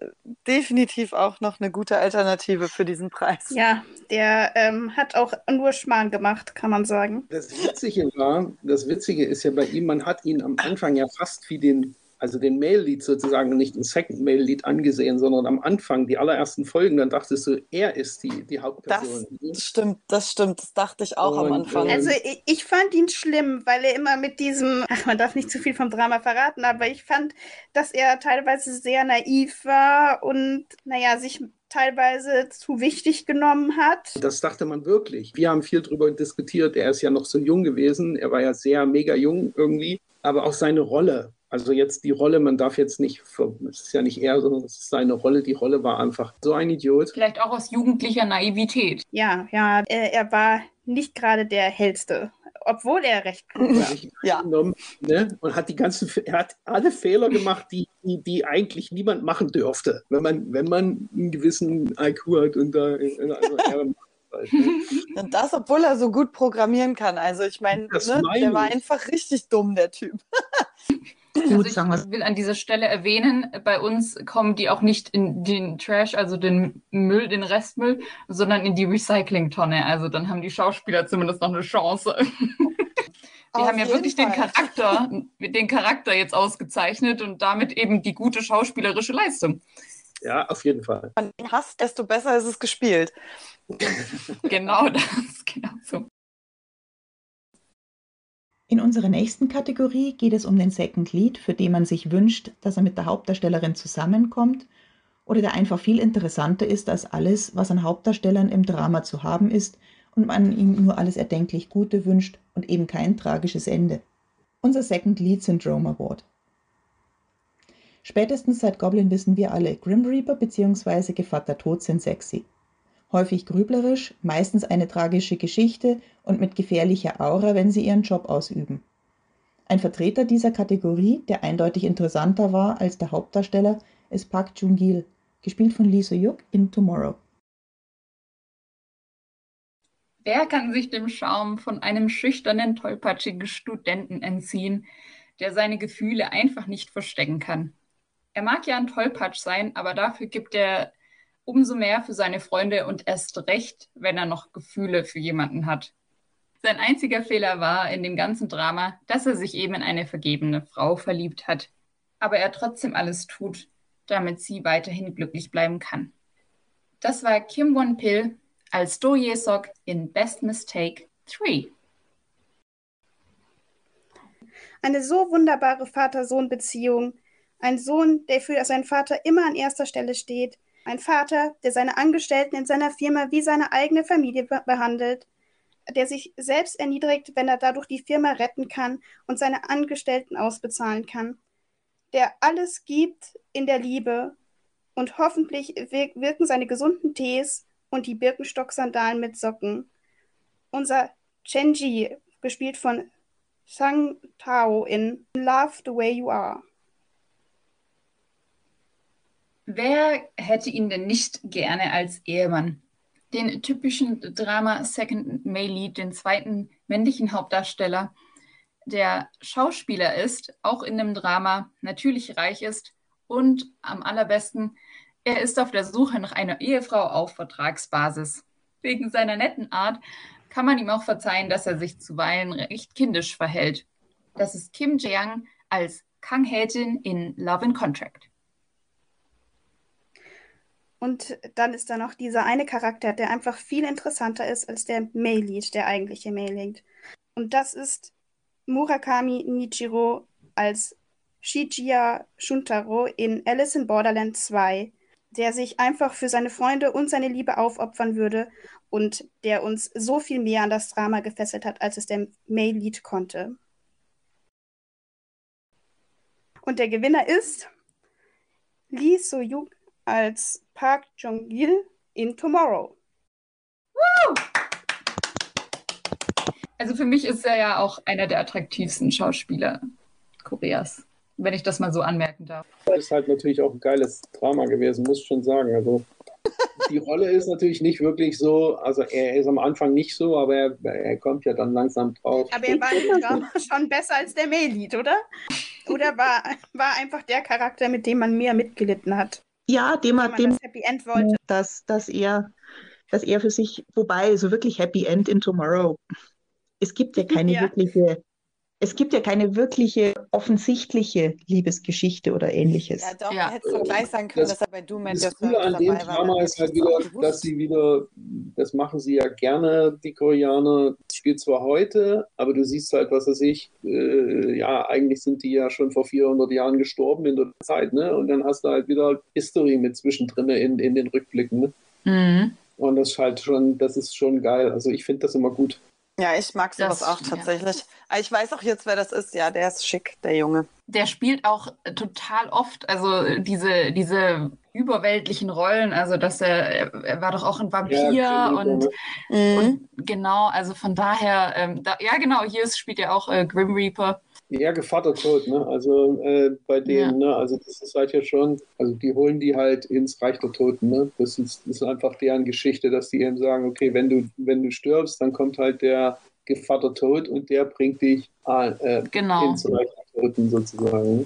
definitiv auch noch eine gute Alternative für diesen Preis. Ja, der ähm, hat auch nur Schmarrn gemacht, kann man sagen. Das Witzige war, das Witzige ist ja bei ihm, man hat ihn am Anfang ja fast wie den, also den Mail-Lead sozusagen, nicht den Second Mail-Lead angesehen, sondern am Anfang, die allerersten Folgen, dann dachtest du, er ist die, die Hauptperson. Das stimmt, das stimmt. Das dachte ich auch am Und, Anfang. äh, Also ich, ich fand ihn schlimm, weil er immer mit diesem, ach, man darf nicht zu viel vom Drama verraten, aber ich fand, dass er teilweise sehr naiv war und, naja, sich teilweise zu wichtig genommen hat. Das dachte man wirklich. Wir haben viel darüber diskutiert. Er ist ja noch so jung gewesen. Er war ja sehr mega jung irgendwie. Aber auch seine Rolle. Also jetzt die Rolle, man darf jetzt nicht, es ist ja nicht er, sondern es ist seine Rolle. Die Rolle war einfach so ein Idiot. Vielleicht auch aus jugendlicher Naivität. Ja, ja, er, er war nicht gerade der hellste, obwohl er recht Ja. genommen, ne? und hat die ganzen, er hat alle Fehler gemacht, die, die, die eigentlich niemand machen dürfte, wenn man, wenn man einen gewissen IQ hat und da ne? Und das, obwohl er so gut programmieren kann. Also ich meine, ne, meine der war einfach richtig dumm, der Typ. [LAUGHS] Also Gut, ich sagen wir will an dieser Stelle erwähnen, bei uns kommen die auch nicht in den Trash, also den Müll, den Restmüll, sondern in die Recyclingtonne. Also dann haben die Schauspieler zumindest noch eine Chance. [LAUGHS] Wir Auf haben ja wirklich den. Charakter, den Charakter jetzt ausgezeichnet und damit eben die gute schauspielerische Leistung. Ja, auf jeden Fall. Wenn du ihn hast, desto besser ist es gespielt. [LAUGHS] Genau das, genau so. In unserer nächsten Kategorie geht es um den Second Lead, für den man sich wünscht, dass er mit der Hauptdarstellerin zusammenkommt oder der einfach viel interessanter ist als alles, was an Hauptdarstellern im Drama zu haben ist und man ihm nur alles erdenklich Gute wünscht und eben kein tragisches Ende. Unser Second Lead Syndrome Award. Spätestens seit Goblin wissen wir alle, Grim Reaper bzw. Gevatter Tod sind sexy. Häufig grüblerisch, meistens eine tragische Geschichte und mit gefährlicher Aura, wenn sie ihren Job ausüben. Ein Vertreter dieser Kategorie, der eindeutig interessanter war als der Hauptdarsteller, ist Park Jung-gil, gespielt von Lee So-yuk in Tomorrow. Wer kann sich dem Charme von einem schüchternen, tollpatschigen Studenten entziehen, der seine Gefühle einfach nicht verstecken kann? Er mag ja ein Tollpatsch sein, aber dafür gibt er umso mehr für seine Freunde und erst recht, wenn er noch Gefühle für jemanden hat. Sein einziger Fehler war in dem ganzen Drama, dass er sich eben in eine vergebene Frau verliebt hat, aber er trotzdem alles tut, damit sie weiterhin glücklich bleiben kann. Das war Kim Won-pil als Do Ye-sok in Best Mistake 3. Eine so wunderbare Vater-Sohn-Beziehung. Ein Sohn, der für seinen Vater immer an erster Stelle steht. Ein Vater, der seine Angestellten in seiner Firma wie seine eigene Familie be behandelt. Der sich selbst erniedrigt, wenn er dadurch die Firma retten kann und seine Angestellten ausbezahlen kann. Der alles gibt in der Liebe. Und hoffentlich wir wirken seine gesunden Tees und die Birkenstock-Sandalen mit Socken. Unser Chenji, gespielt von Sang Tao in Love the Way You Are. Wer hätte ihn denn nicht gerne als Ehemann? Den typischen Drama Second Male Lead, den zweiten männlichen Hauptdarsteller, der Schauspieler ist, auch in dem Drama natürlich reich ist und am allerbesten, er ist auf der Suche nach einer Ehefrau auf Vertragsbasis. Wegen seiner netten Art kann man ihm auch verzeihen, dass er sich zuweilen recht kindisch verhält. Das ist Kim Jeong als Kang Hae-jin in Love and Contract. Und dann ist da noch dieser eine Charakter, der einfach viel interessanter ist als der Male Lead, der eigentliche Male Lead. Und das ist Murakami Nichiro als Shijiya Shuntaro in Alice in Borderland 2, der sich einfach für seine Freunde und seine Liebe aufopfern würde und der uns so viel mehr an das Drama gefesselt hat, als es der Male Lead konnte. Und der Gewinner ist Lee So-yuk als Park Jong-gil in Tomorrow. Also für mich ist er ja auch einer der attraktivsten Schauspieler Koreas, wenn ich das mal so anmerken darf. Das ist halt natürlich auch ein geiles Drama gewesen, muss ich schon sagen. Also die Rolle ist natürlich nicht wirklich so, also er ist am Anfang nicht so, aber er, er kommt ja dann langsam drauf. Aber er war im Drama schon besser als der Lead, oder? Oder war, war einfach der Charakter, mit dem man mehr mitgelitten hat, Ja, dem man dem, das Happy End wollte? dass, dass er, dass er für sich, wobei, so wirklich Happy End in Tomorrow. Es gibt ja keine Ja. wirkliche, es gibt ja keine wirkliche offensichtliche Liebesgeschichte oder ähnliches. Ja, doch, Ja. hätte so gleich sein können, Das- dass er bei Doom Das Coole an dem dabei war. Drama dann ist halt wieder, dass sie wieder, das machen sie ja gerne, die Koreaner, das spielt zwar heute, aber du siehst halt, was weiß ich, äh, ja, eigentlich sind die ja schon vor 400 Jahren gestorben in der Zeit, ne? Und dann hast du halt wieder History mit zwischendrin in, in den Rückblicken, ne? Mhm. Und das ist halt schon, das ist schon geil. Also ich finde das immer gut. Ja, ich mag sowas Das auch stimmt, ja. tatsächlich. Aber Ich weiß auch jetzt, wer das ist. Ja, der ist schick, der Junge. Der spielt auch total oft, also diese, diese überweltlichen Rollen, also dass er, er war doch auch ein Vampir Ja, und, Mhm. und genau, also von daher, ähm, da, ja genau, hier ist, spielt er auch äh, Grim Reaper. Ja, Gevatter tot, ne? Also äh, bei denen, ne? Also das ist halt ja schon, also die holen die halt ins Reich der Toten, ne? Das ist, das ist einfach deren Geschichte, dass die eben sagen, okay, wenn du, wenn du stirbst, dann kommt halt der Gevatter tot und der bringt dich äh, Genau, ins Reich der Toten sozusagen.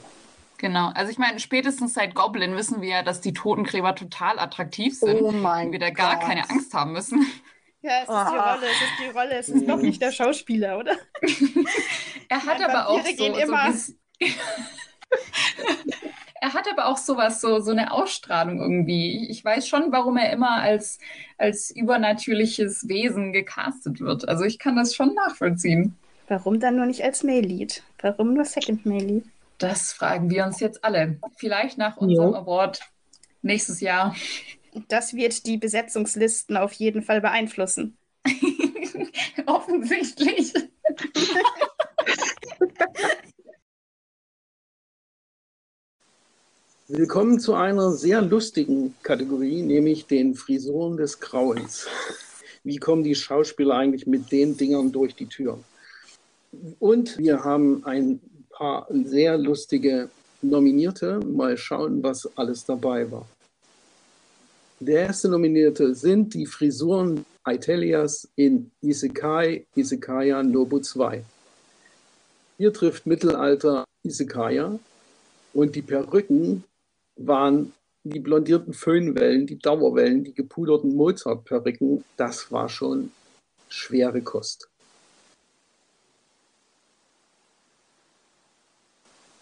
genau. Also ich meine, spätestens seit Goblin wissen wir ja, dass die Totengräber total attraktiv sind. Oh wir da gar Gott. keine Angst haben müssen. Ja, es ist die Aha. Rolle, es ist die Rolle, es ist doch nicht der Schauspieler, oder? Er hat Nein, aber auch so, gehen so immer. [LAUGHS] Er hat aber auch sowas, so, so eine Ausstrahlung irgendwie. Ich weiß schon, warum er immer als, als übernatürliches Wesen gecastet wird. Also ich kann das schon nachvollziehen. Warum dann nur nicht als Male-Lead? Warum nur Second Male-Lead? Das fragen wir uns jetzt alle. Vielleicht nach unserem Jo. Award nächstes Jahr. Das wird die Besetzungslisten auf jeden Fall beeinflussen. [LAUGHS] Offensichtlich. Willkommen zu einer sehr lustigen Kategorie, nämlich den Frisuren des Grauens. Wie kommen die Schauspieler eigentlich mit den Dingern durch die Tür? Und wir haben ein paar sehr lustige Nominierte. Mal schauen, was alles dabei war. Der erste Nominierte sind die Frisuren Aitelias in Isekai Isekaya Nobu 2. Hier trifft Mittelalter Isekaya und die Perücken waren die blondierten Föhnwellen, die Dauerwellen, die gepuderten Mozart-Perücken. Das war schon schwere Kost.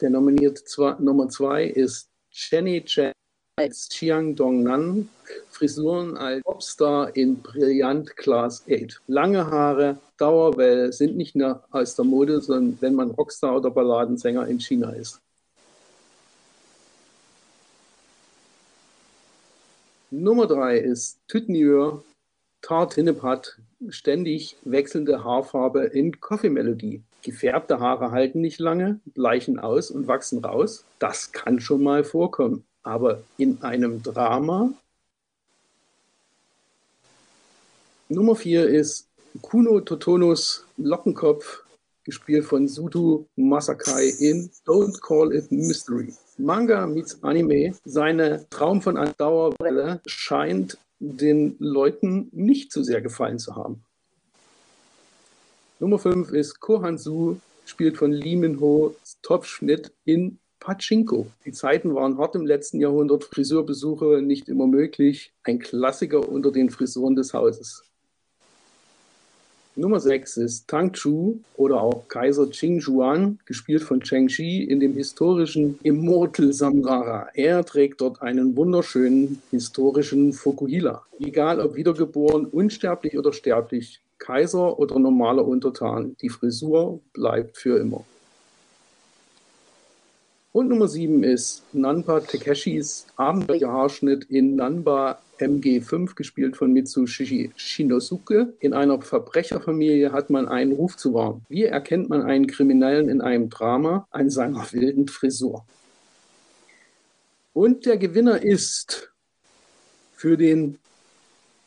Der nominierte zwei, Nummer zwei ist Jenny Chen als Chiang Dong-nan, Frisuren als Popstar in Brillant Class 8. Lange Haare, Dauerwelle sind nicht nur aus der Mode, sondern wenn man Rockstar oder Balladensänger in China ist. Nummer drei ist Tütnieur Tart Hinnepat, ständig wechselnde Haarfarbe in Coffee Melody. Gefärbte Haare halten nicht lange, bleichen aus und wachsen raus. Das kann schon mal vorkommen. Aber in einem Drama. Nummer vier ist Kuno Totonos Lockenkopf, gespielt von Sudu Masakai in Don't Call It Mystery. Manga meets Anime, seine Traum von einer Dauerwelle scheint den Leuten nicht so sehr gefallen zu haben. Nummer 5 ist Kohansu, spielt von Lee Min-ho, Topfschnitt in Pachinko. Die Zeiten waren hart im letzten Jahrhundert, Friseurbesuche nicht immer möglich. Ein Klassiker unter den Frisuren des Hauses. Nummer 6 ist Tang Chu oder auch Kaiser Qing Juan, gespielt von Cheng Shi in dem historischen Immortal Samrara. Er trägt dort einen wunderschönen historischen Fukuhila. Egal ob wiedergeboren, unsterblich oder sterblich, Kaiser oder normaler Untertan, die Frisur bleibt für immer. Und Nummer 7 ist Nanba Takeshis Abenteuerhaarschnitt in Nanba MG5, gespielt von Mitsushi Shinosuke. In einer Verbrecherfamilie hat man einen Ruf zu wahren. Wie erkennt man einen Kriminellen in einem Drama? An seiner wilden Frisur. Und der Gewinner ist für den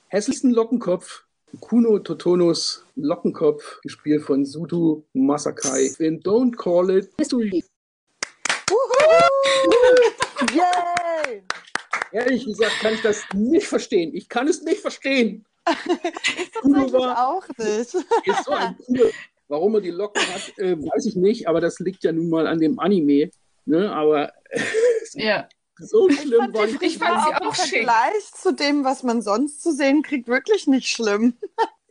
hässlichsten Lockenkopf Kuno Totonos Lockenkopf, gespielt von Sudu Masakai in Don't Call It History. [LAUGHS] Yay! Ehrlich gesagt kann ich das nicht verstehen. Ich kann es nicht verstehen. Ich Kuno tatsächlich war- auch nicht. [LAUGHS] Ist so ein cooler. Warum er die Locken hat, äh, weiß ich nicht, aber das liegt ja nun mal an dem Anime. Ne? Aber [LAUGHS] Ja. so Ich schlimm fand war die Ich fand sie auch schick. Vergleich zu dem, was man sonst zu sehen kriegt, wirklich nicht schlimm.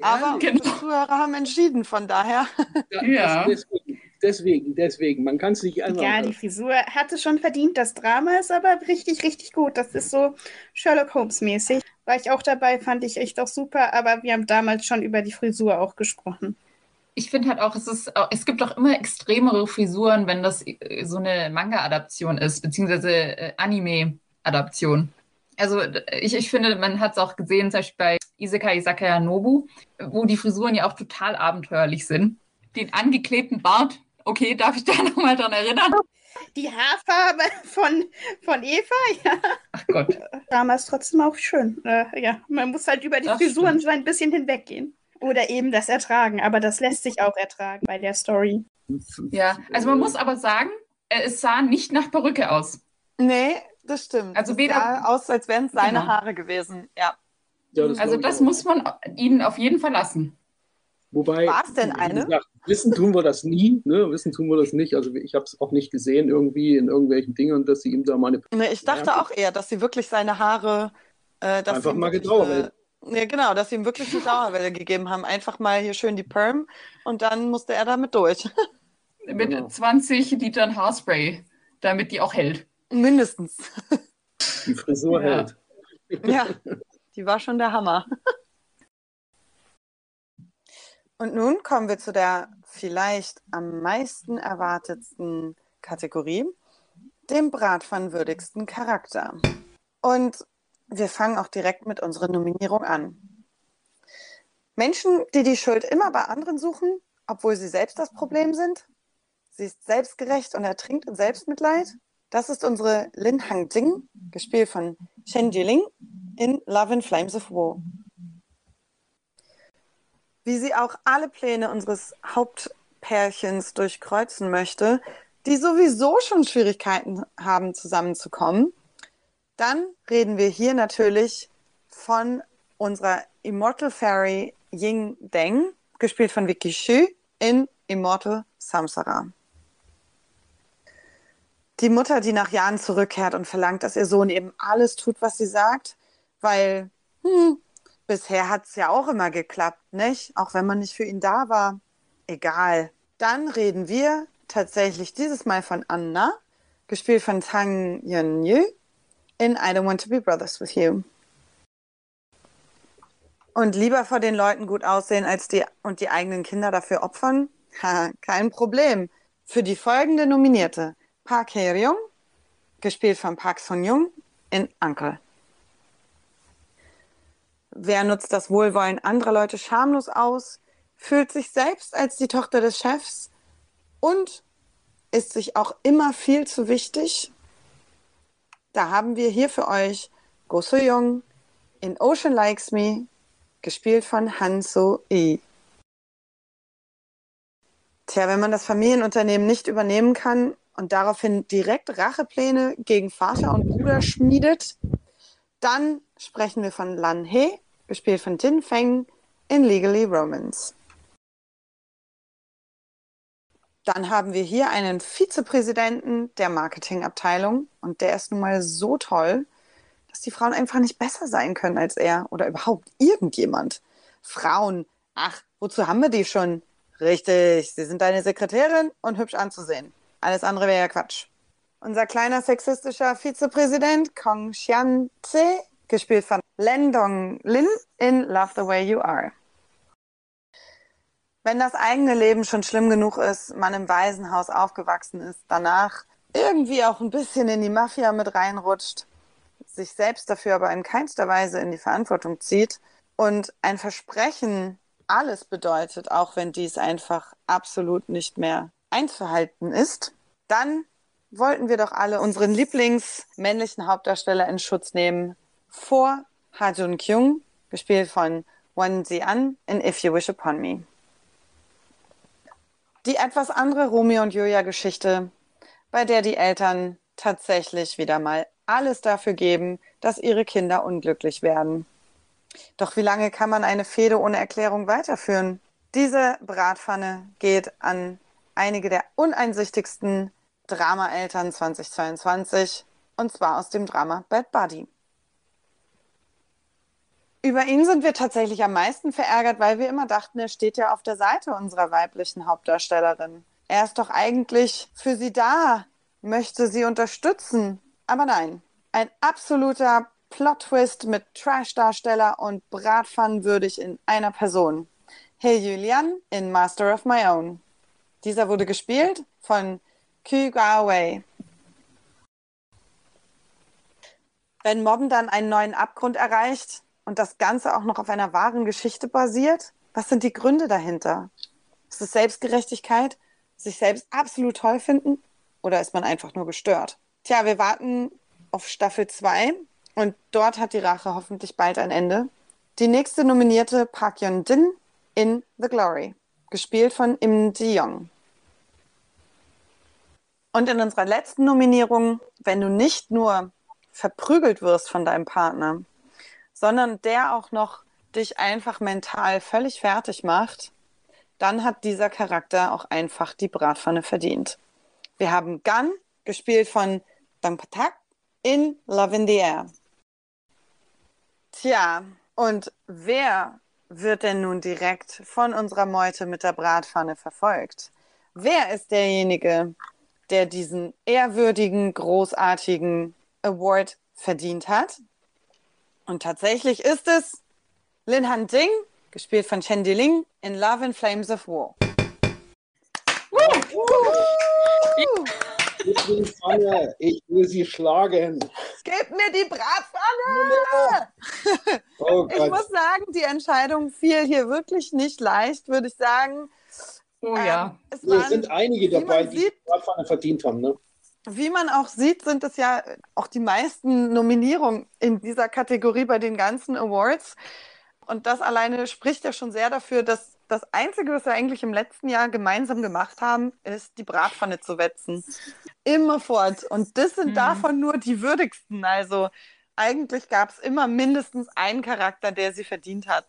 Aber genau. unsere Zuhörer haben entschieden, von daher. Ja, Ja. das- Deswegen, deswegen, deswegen. Man kann es nicht einfach. Ja, die Frisur hatte schon verdient. Das Drama ist aber richtig, richtig gut. Das ist so Sherlock Holmes-mäßig. War ich auch dabei, fand ich echt auch super. Aber wir haben damals schon über die Frisur auch gesprochen. Ich finde halt auch, es ist, auch- es gibt auch immer extremere Frisuren, wenn das äh, so eine Manga-Adaption ist, beziehungsweise äh, Anime-Adaption. Also ich, ich finde, man hat es auch gesehen, zum Beispiel bei Isekai Isakaya Nobu, wo die Frisuren ja auch total abenteuerlich sind. Den angeklebten Bart, okay, darf ich da [LAUGHS] nochmal dran erinnern? Die Haarfarbe von, von Eva, ja. Ach Gott. Drama ist trotzdem auch schön. Äh, ja, man muss halt über die Das Frisuren stimmt. so ein bisschen hinweggehen. Oder eben das ertragen. Aber das lässt sich auch ertragen bei der Story. Ja, also man muss aber sagen, äh, es sah nicht nach Perücke aus. Nee, das stimmt. Also Es weder- sah aus, als wären es seine Genau. Haare gewesen. Ja. Ja, Also das muss man ihnen auf jeden Fall lassen. Wobei, War es denn eine? gesagt, wissen tun wir das nie. Ne? Wissen tun wir das nicht. Also ich habe es auch nicht gesehen irgendwie in irgendwelchen Dingen, dass sie ihm da mal eine Nee, ich dachte auch eher, dass sie wirklich seine Haare. Äh, dass Einfach sie ihm mal eine- Ja, genau, dass sie ihm wirklich eine Dauerwelle gegeben haben. Einfach mal hier schön die Perm und dann musste er damit durch. [LAUGHS] mit Genau. 20 Litern Haarspray, damit die auch hält. Mindestens. Die Frisur Ja. hält. Ja, die war schon der Hammer. [LAUGHS] Und nun kommen wir zu der vielleicht am meisten erwartetsten Kategorie, dem bratpfannenwürdigsten Charakter. Und wir fangen auch direkt mit unserer Nominierung an. Menschen, die die Schuld immer bei anderen suchen, obwohl sie selbst das Problem sind. Sie ist selbstgerecht und ertrinkt in Selbstmitleid. Das ist unsere Lin Hang Jing, gespielt von Shen Jiling in Love and Flames of War. Wie sie auch alle Pläne unseres Hauptpärchens durchkreuzen möchte, die sowieso schon Schwierigkeiten haben, zusammenzukommen, dann reden wir hier natürlich von unserer Immortal Fairy Ying Deng, gespielt von Vicky Xu in Immortal Samsara. Die Mutter, die nach Jahren zurückkehrt und verlangt, dass ihr Sohn eben alles tut, was sie sagt, weil hm, bisher hat es ja auch immer geklappt, nicht? Auch wenn man nicht für ihn da war. Egal. Dann reden wir tatsächlich dieses Mal von Anna, gespielt von Tang Yun Yu, in I Don't Want to Be Brothers with You. Und lieber vor den Leuten gut aussehen als die und die eigenen Kinder dafür opfern? [LAUGHS] Ha, kein Problem. Für die folgende Nominierte Park Hae-ryung, gespielt von Park Sun-young in Uncle. Wer nutzt das Wohlwollen anderer Leute schamlos aus, fühlt sich selbst als die Tochter des Chefs und ist sich auch immer viel zu wichtig? Da haben wir hier für euch Go So-young in Ocean Likes Me, gespielt von Han So-i. Tja, wenn man das Familienunternehmen nicht übernehmen kann und daraufhin direkt Rachepläne gegen Vater und Bruder schmiedet, dann sprechen wir von Lan He, gespielt von Jin Feng in Legally Romance. Dann haben wir hier einen Vizepräsidenten der Marketingabteilung und der ist nun mal so toll, dass die Frauen einfach nicht besser sein können als er oder überhaupt irgendjemand. Frauen, ach, wozu haben wir die schon? Richtig, sie sind deine Sekretärin und hübsch anzusehen. Alles andere wäre ja Quatsch. Unser kleiner sexistischer Vizepräsident Kong Xian-tse, gespielt von Len Dong-lin in Love the Way You Are. Wenn das eigene Leben schon schlimm genug ist, man im Waisenhaus aufgewachsen ist, danach irgendwie auch ein bisschen in die Mafia mit reinrutscht, sich selbst dafür aber in keinster Weise in die Verantwortung zieht und ein Versprechen alles bedeutet, auch wenn dies einfach absolut nicht mehr einzuhalten ist, dann wollten wir doch alle unseren Lieblingsmännlichen Hauptdarsteller in Schutz nehmen vor Ha Jun Kyung, gespielt von Won Ji An in If You Wish Upon Me. Die etwas andere Romeo und Julia Geschichte, bei der die Eltern tatsächlich wieder mal alles dafür geben, dass ihre Kinder unglücklich werden. Doch wie lange kann man eine Fehde ohne Erklärung weiterführen? Diese Bratpfanne geht an einige der uneinsichtigsten Drama-Eltern 2022 und zwar aus dem Drama Bad Buddy. Über ihn sind wir tatsächlich am meisten verärgert, weil wir immer dachten, er steht ja auf der Seite unserer weiblichen Hauptdarstellerin. Er ist doch eigentlich für sie da, möchte sie unterstützen. Aber nein, ein absoluter Plot-Twist mit Trash-Darsteller und Bratpfannenwürdig in einer Person. Hey Julian in Master of My Own. Dieser wurde gespielt von Kyu Ga-wei. Wenn Mobben dann einen neuen Abgrund erreicht und das Ganze auch noch auf einer wahren Geschichte basiert, was sind die Gründe dahinter? Ist es Selbstgerechtigkeit? Sich selbst absolut toll finden? Oder ist man einfach nur gestört? Tja, wir warten auf Staffel 2 und dort hat die Rache hoffentlich bald ein Ende. Die nächste nominierte Park Yeon-jin in The Glory, gespielt von Im Ji-young. Und in unserer letzten Nominierung, wenn du nicht nur verprügelt wirst von deinem Partner, sondern der auch noch dich einfach mental völlig fertig macht, dann hat dieser Charakter auch einfach die Bratpfanne verdient. Wir haben Gun, gespielt von Dang Patak, in Love in the Air. Tja, und wer wird denn nun direkt von unserer Meute mit der Bratpfanne verfolgt? wer ist derjenige, der diesen ehrwürdigen, großartigen Award verdient hat? Und tatsächlich ist es Lin Han Ding, gespielt von Chen Diling, in Love and Flames of War. Ich will Pfanne, ich will sie schlagen. Gib mir die Bratpfanne! Oh [LAUGHS] Ich muss sagen, die Entscheidung fiel hier wirklich nicht leicht, würde ich sagen. Oh Ähm, ja. es Es waren, sind einige dabei, die sieht- die Bratpfanne verdient haben. Ne? Wie man auch sieht, sind es ja auch die meisten Nominierungen in dieser Kategorie bei den ganzen Awards. Und das alleine spricht ja schon sehr dafür, dass das Einzige, was wir eigentlich im letzten Jahr gemeinsam gemacht haben, ist die Bratpfanne zu wetzen. Immerfort. Und das sind Mhm. davon nur die würdigsten. Also eigentlich gab es immer mindestens einen Charakter, der sie verdient hat.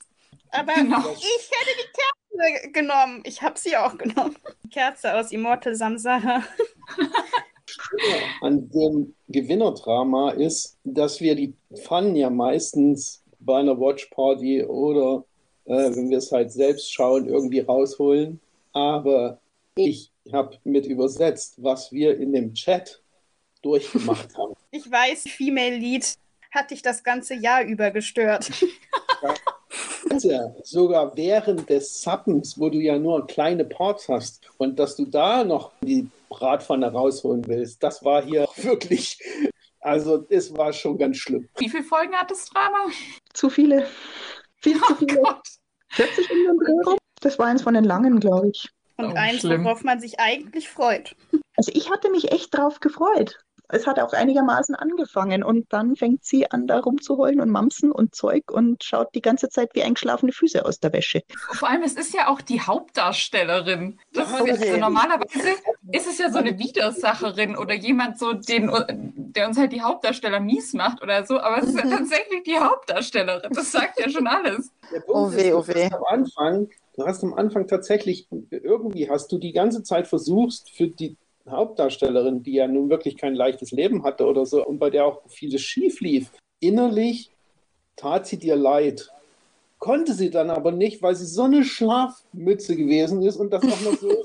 Aber Genau. ich hätte die Kerze genommen. Ich habe sie auch genommen. Die [LAUGHS] Kerze aus Immortal Samsara. [LAUGHS] An dem Gewinnerdrama ist, dass wir die Pfannen ja meistens bei einer Watchparty oder äh, wenn wir es halt selbst schauen, irgendwie rausholen. Aber ich habe mit übersetzt, was wir in dem Chat durchgemacht [LAUGHS] haben. Ich weiß, Female Lead hat dich das ganze Jahr über gestört. [LAUGHS] Also, sogar während des Suppens, wo du ja nur kleine Parts hast und dass du da noch die Bratpfanne rausholen willst, das war hier [LAUGHS] wirklich, also es war schon ganz schlimm. Wie viele Folgen hat das Drama? Zu viele. Viel zu viele. Oh Gott. 40 in dem Dreh rum? Das war eins von den langen, glaube ich. Und Oh, eins, schlimm. worauf man sich eigentlich freut. Also ich hatte mich echt drauf gefreut. Es hat auch einigermaßen angefangen und dann fängt sie an, da rumzuheulen und mamsen und Zeug und schaut die ganze Zeit wie eingeschlafene Füße aus der Wäsche. Vor allem, es ist ja auch die Hauptdarstellerin. Okay. jetzt so, normalerweise ist es ja so eine Widersacherin oder jemand so, den, der uns halt die Hauptdarsteller mies macht oder so, aber es ist ja tatsächlich die Hauptdarstellerin. Das sagt ja schon alles. Oh weh, ist, oh du weh. hast am Anfang, du hast am Anfang tatsächlich, irgendwie hast du die ganze Zeit versucht, für die Hauptdarstellerin, die ja nun wirklich kein leichtes Leben hatte oder so und bei der auch vieles schief lief, innerlich tat sie dir leid. Konnte sie dann aber nicht, weil sie so eine Schlafmütze gewesen ist und das auch noch so [LAUGHS]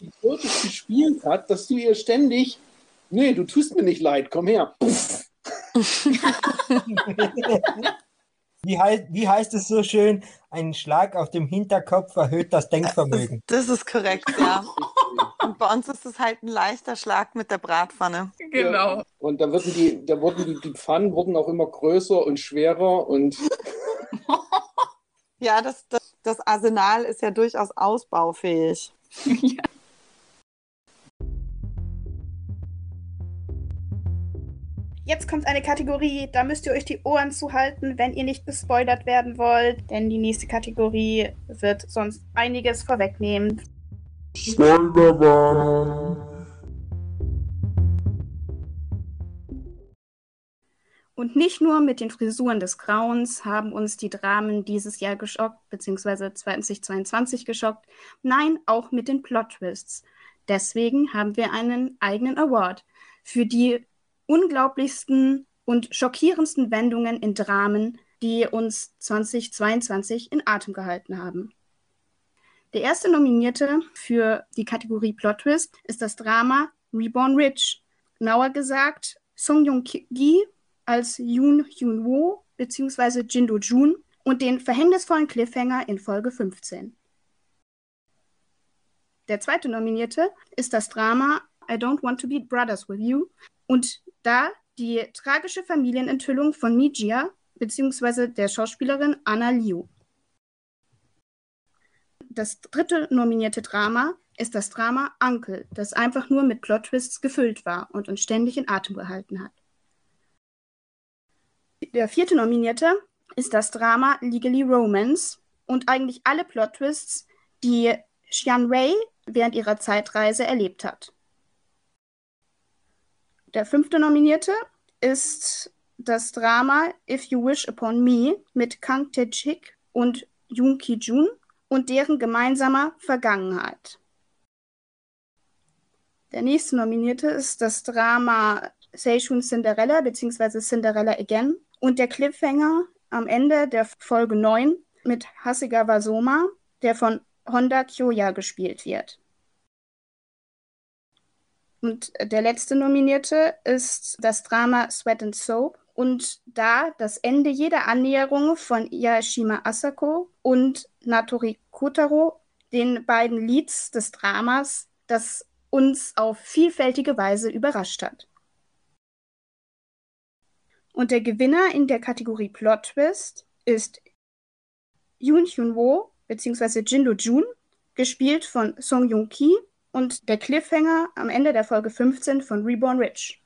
idiotisch gespielt hat, dass du ihr ständig, nee, du tust mir nicht leid, komm her. [LAUGHS] Wie, heißt, wie heißt es so schön? Ein Schlag auf dem Hinterkopf erhöht das Denkvermögen. Das ist korrekt, ja. [LAUGHS] [LAUGHS] Und bei uns ist es halt ein leichter Schlag mit der Bratpfanne. Genau. Und da wurden die, da wurden die, die Pfannen wurden auch immer größer und schwerer und [LAUGHS] Ja, das, das, das Arsenal ist ja durchaus ausbaufähig. [LAUGHS] ja. Jetzt kommt eine Kategorie, da müsst ihr euch die Ohren zuhalten, wenn ihr nicht gespoilert werden wollt, denn die nächste Kategorie wird sonst einiges vorwegnehmen. Und nicht nur mit den Frisuren des Grauens haben uns die Dramen dieses Jahr geschockt, beziehungsweise 2022 geschockt, nein, auch mit den Plot-Twists. Deswegen haben wir einen eigenen Award für die unglaublichsten und schockierendsten Wendungen in Dramen, die uns 2022 in Atem gehalten haben. Der erste Nominierte für die Kategorie Plot Twist ist das Drama Reborn Rich. Genauer gesagt Song Joong-gi als Yoon Hyun-woo bzw. Jin Do-jun und den verhängnisvollen Cliffhanger in Folge 15. Der zweite Nominierte ist das Drama I Don't Want to Be Brothers with You und da die tragische Familienenthüllung von Mijia bzw. der Schauspielerin Anna Liu. Das dritte nominierte Drama ist das Drama Uncle, das einfach nur mit Plot-Twists gefüllt war und uns ständig in Atem gehalten hat. Der vierte Nominierte ist das Drama Legally Romance und eigentlich alle Plot-Twists, die Xian Wei während ihrer Zeitreise erlebt hat. Der fünfte Nominierte ist das Drama If You Wish Upon Me mit Kang Tae-chik und Yoon Ki-jun und deren gemeinsamer Vergangenheit. Der nächste Nominierte ist das Drama Seishun Cinderella bzw. Cinderella Again und der Cliffhanger am Ende der Folge 9 mit Hasegawa Soma, der von Honda Kyoya gespielt wird. Und der letzte Nominierte ist das Drama Sweat and Soap. Und da das Ende jeder Annäherung von Yashima Asako und Natori Kotaro, den beiden Leads des Dramas, das uns auf vielfältige Weise überrascht hat. Und der Gewinner in der Kategorie Plot Twist ist Yoon Hyun Wo bzw. Jindo Jun, gespielt von Song Joong Ki und der Cliffhanger am Ende der Folge 15 von Reborn Rich.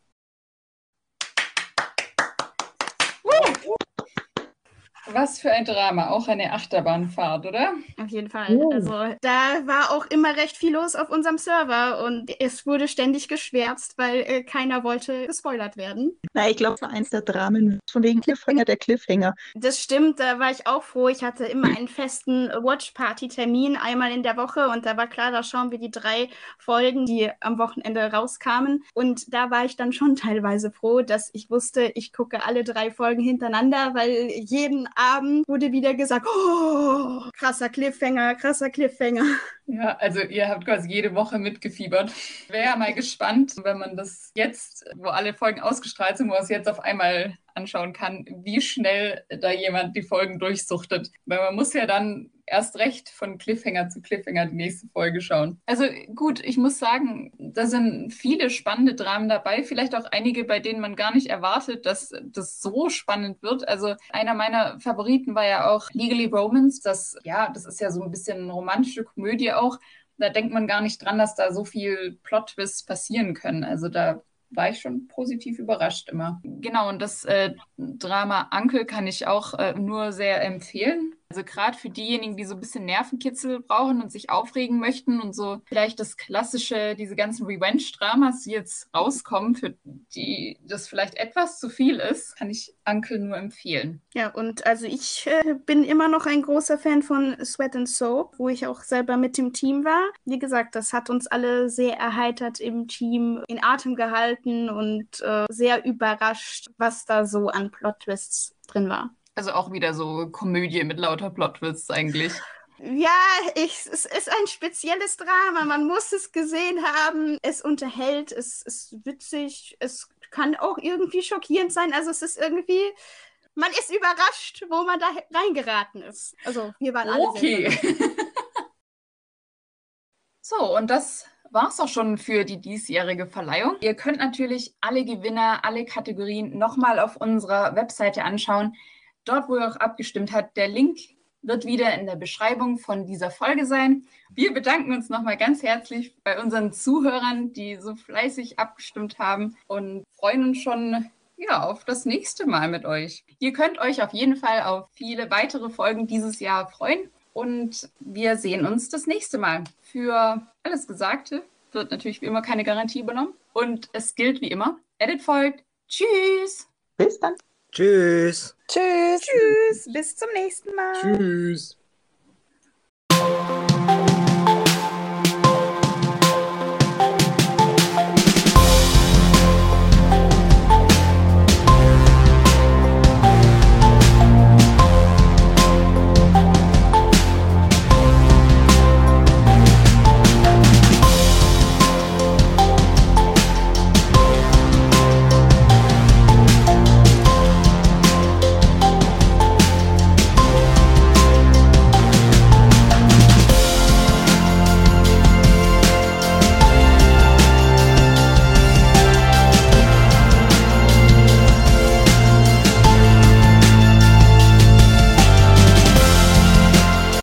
Was für ein Drama, auch eine Achterbahnfahrt, oder? Auf jeden Fall. Oh. Also da war auch immer recht viel los auf unserem Server und es wurde ständig geschwärzt, weil äh, keiner wollte gespoilert werden. Na, ich glaube, eins der Dramen, von wegen Cliffhanger, der Cliffhanger. Das stimmt, da war ich auch froh. Ich hatte immer einen festen Watch-Party-Termin einmal in der Woche und da war klar, da schauen wir die drei Folgen, die am Wochenende rauskamen. Und da war ich dann schon [LAUGHS] teilweise froh, dass ich wusste, ich gucke alle drei Folgen hintereinander, weil jeden Abend wurde wieder gesagt, oh, krasser Cliffhanger, krasser Cliffhanger. Ja, also ihr habt quasi jede Woche mitgefiebert. Wäre mal gespannt, wenn man das jetzt, wo alle Folgen ausgestrahlt sind, wo man es jetzt auf einmal anschauen kann, wie schnell da jemand die Folgen durchsuchtet. Weil man muss ja dann erst recht von Cliffhanger zu Cliffhanger die nächste Folge schauen. Also gut, ich muss sagen, da sind viele spannende Dramen dabei, vielleicht auch einige, bei denen man gar nicht erwartet, dass das so spannend wird. Also einer meiner Favoriten war ja auch Legally Romance. Das, ja, das ist ja so ein bisschen eine romantische Komödie auch. Da denkt man gar nicht dran, dass da so viel Plot-Twists passieren können. Also da war ich schon positiv überrascht immer. Genau, und das äh, Drama Ankel kann ich auch äh, nur sehr empfehlen. Also gerade für diejenigen, die so ein bisschen Nervenkitzel brauchen und sich aufregen möchten und so vielleicht das klassische, diese ganzen Revenge-Dramas, die jetzt rauskommen, für die das vielleicht etwas zu viel ist, kann ich Ankel nur empfehlen. Ja, und also ich äh, bin immer noch ein großer Fan von Sweat and Soap, wo ich auch selber mit dem Team war. Wie gesagt, das hat uns alle sehr erheitert im Team, in Atem gehalten und äh, sehr überrascht, was da so an Plot-Twists drin war. Also auch wieder so Komödie mit lauter Plot-Twists eigentlich. Ja, ich, es ist ein spezielles Drama. Man muss es gesehen haben. Es unterhält, es ist witzig, es kann auch irgendwie schockierend sein. Also es ist irgendwie, man ist überrascht, wo man da reingeraten ist. Also wir waren alle Okay. [LAUGHS] so, und das war's auch schon für die diesjährige Verleihung. Ihr könnt natürlich alle Gewinner, alle Kategorien nochmal auf unserer Webseite anschauen. Dort, wo ihr auch abgestimmt habt, der Link wird wieder in der Beschreibung von dieser Folge sein. Wir bedanken uns nochmal ganz herzlich bei unseren Zuhörern, die so fleißig abgestimmt haben und freuen uns schon ja, auf das nächste Mal mit euch. Ihr könnt euch auf jeden Fall auf viele weitere Folgen dieses Jahr freuen und wir sehen uns das nächste Mal. Für alles Gesagte wird natürlich wie immer keine Garantie übernommen und es gilt wie immer, Edit folgt. Tschüss! Bis dann. Tschüss. Tschüss. Tschüss, bis zum nächsten Mal. Tschüss.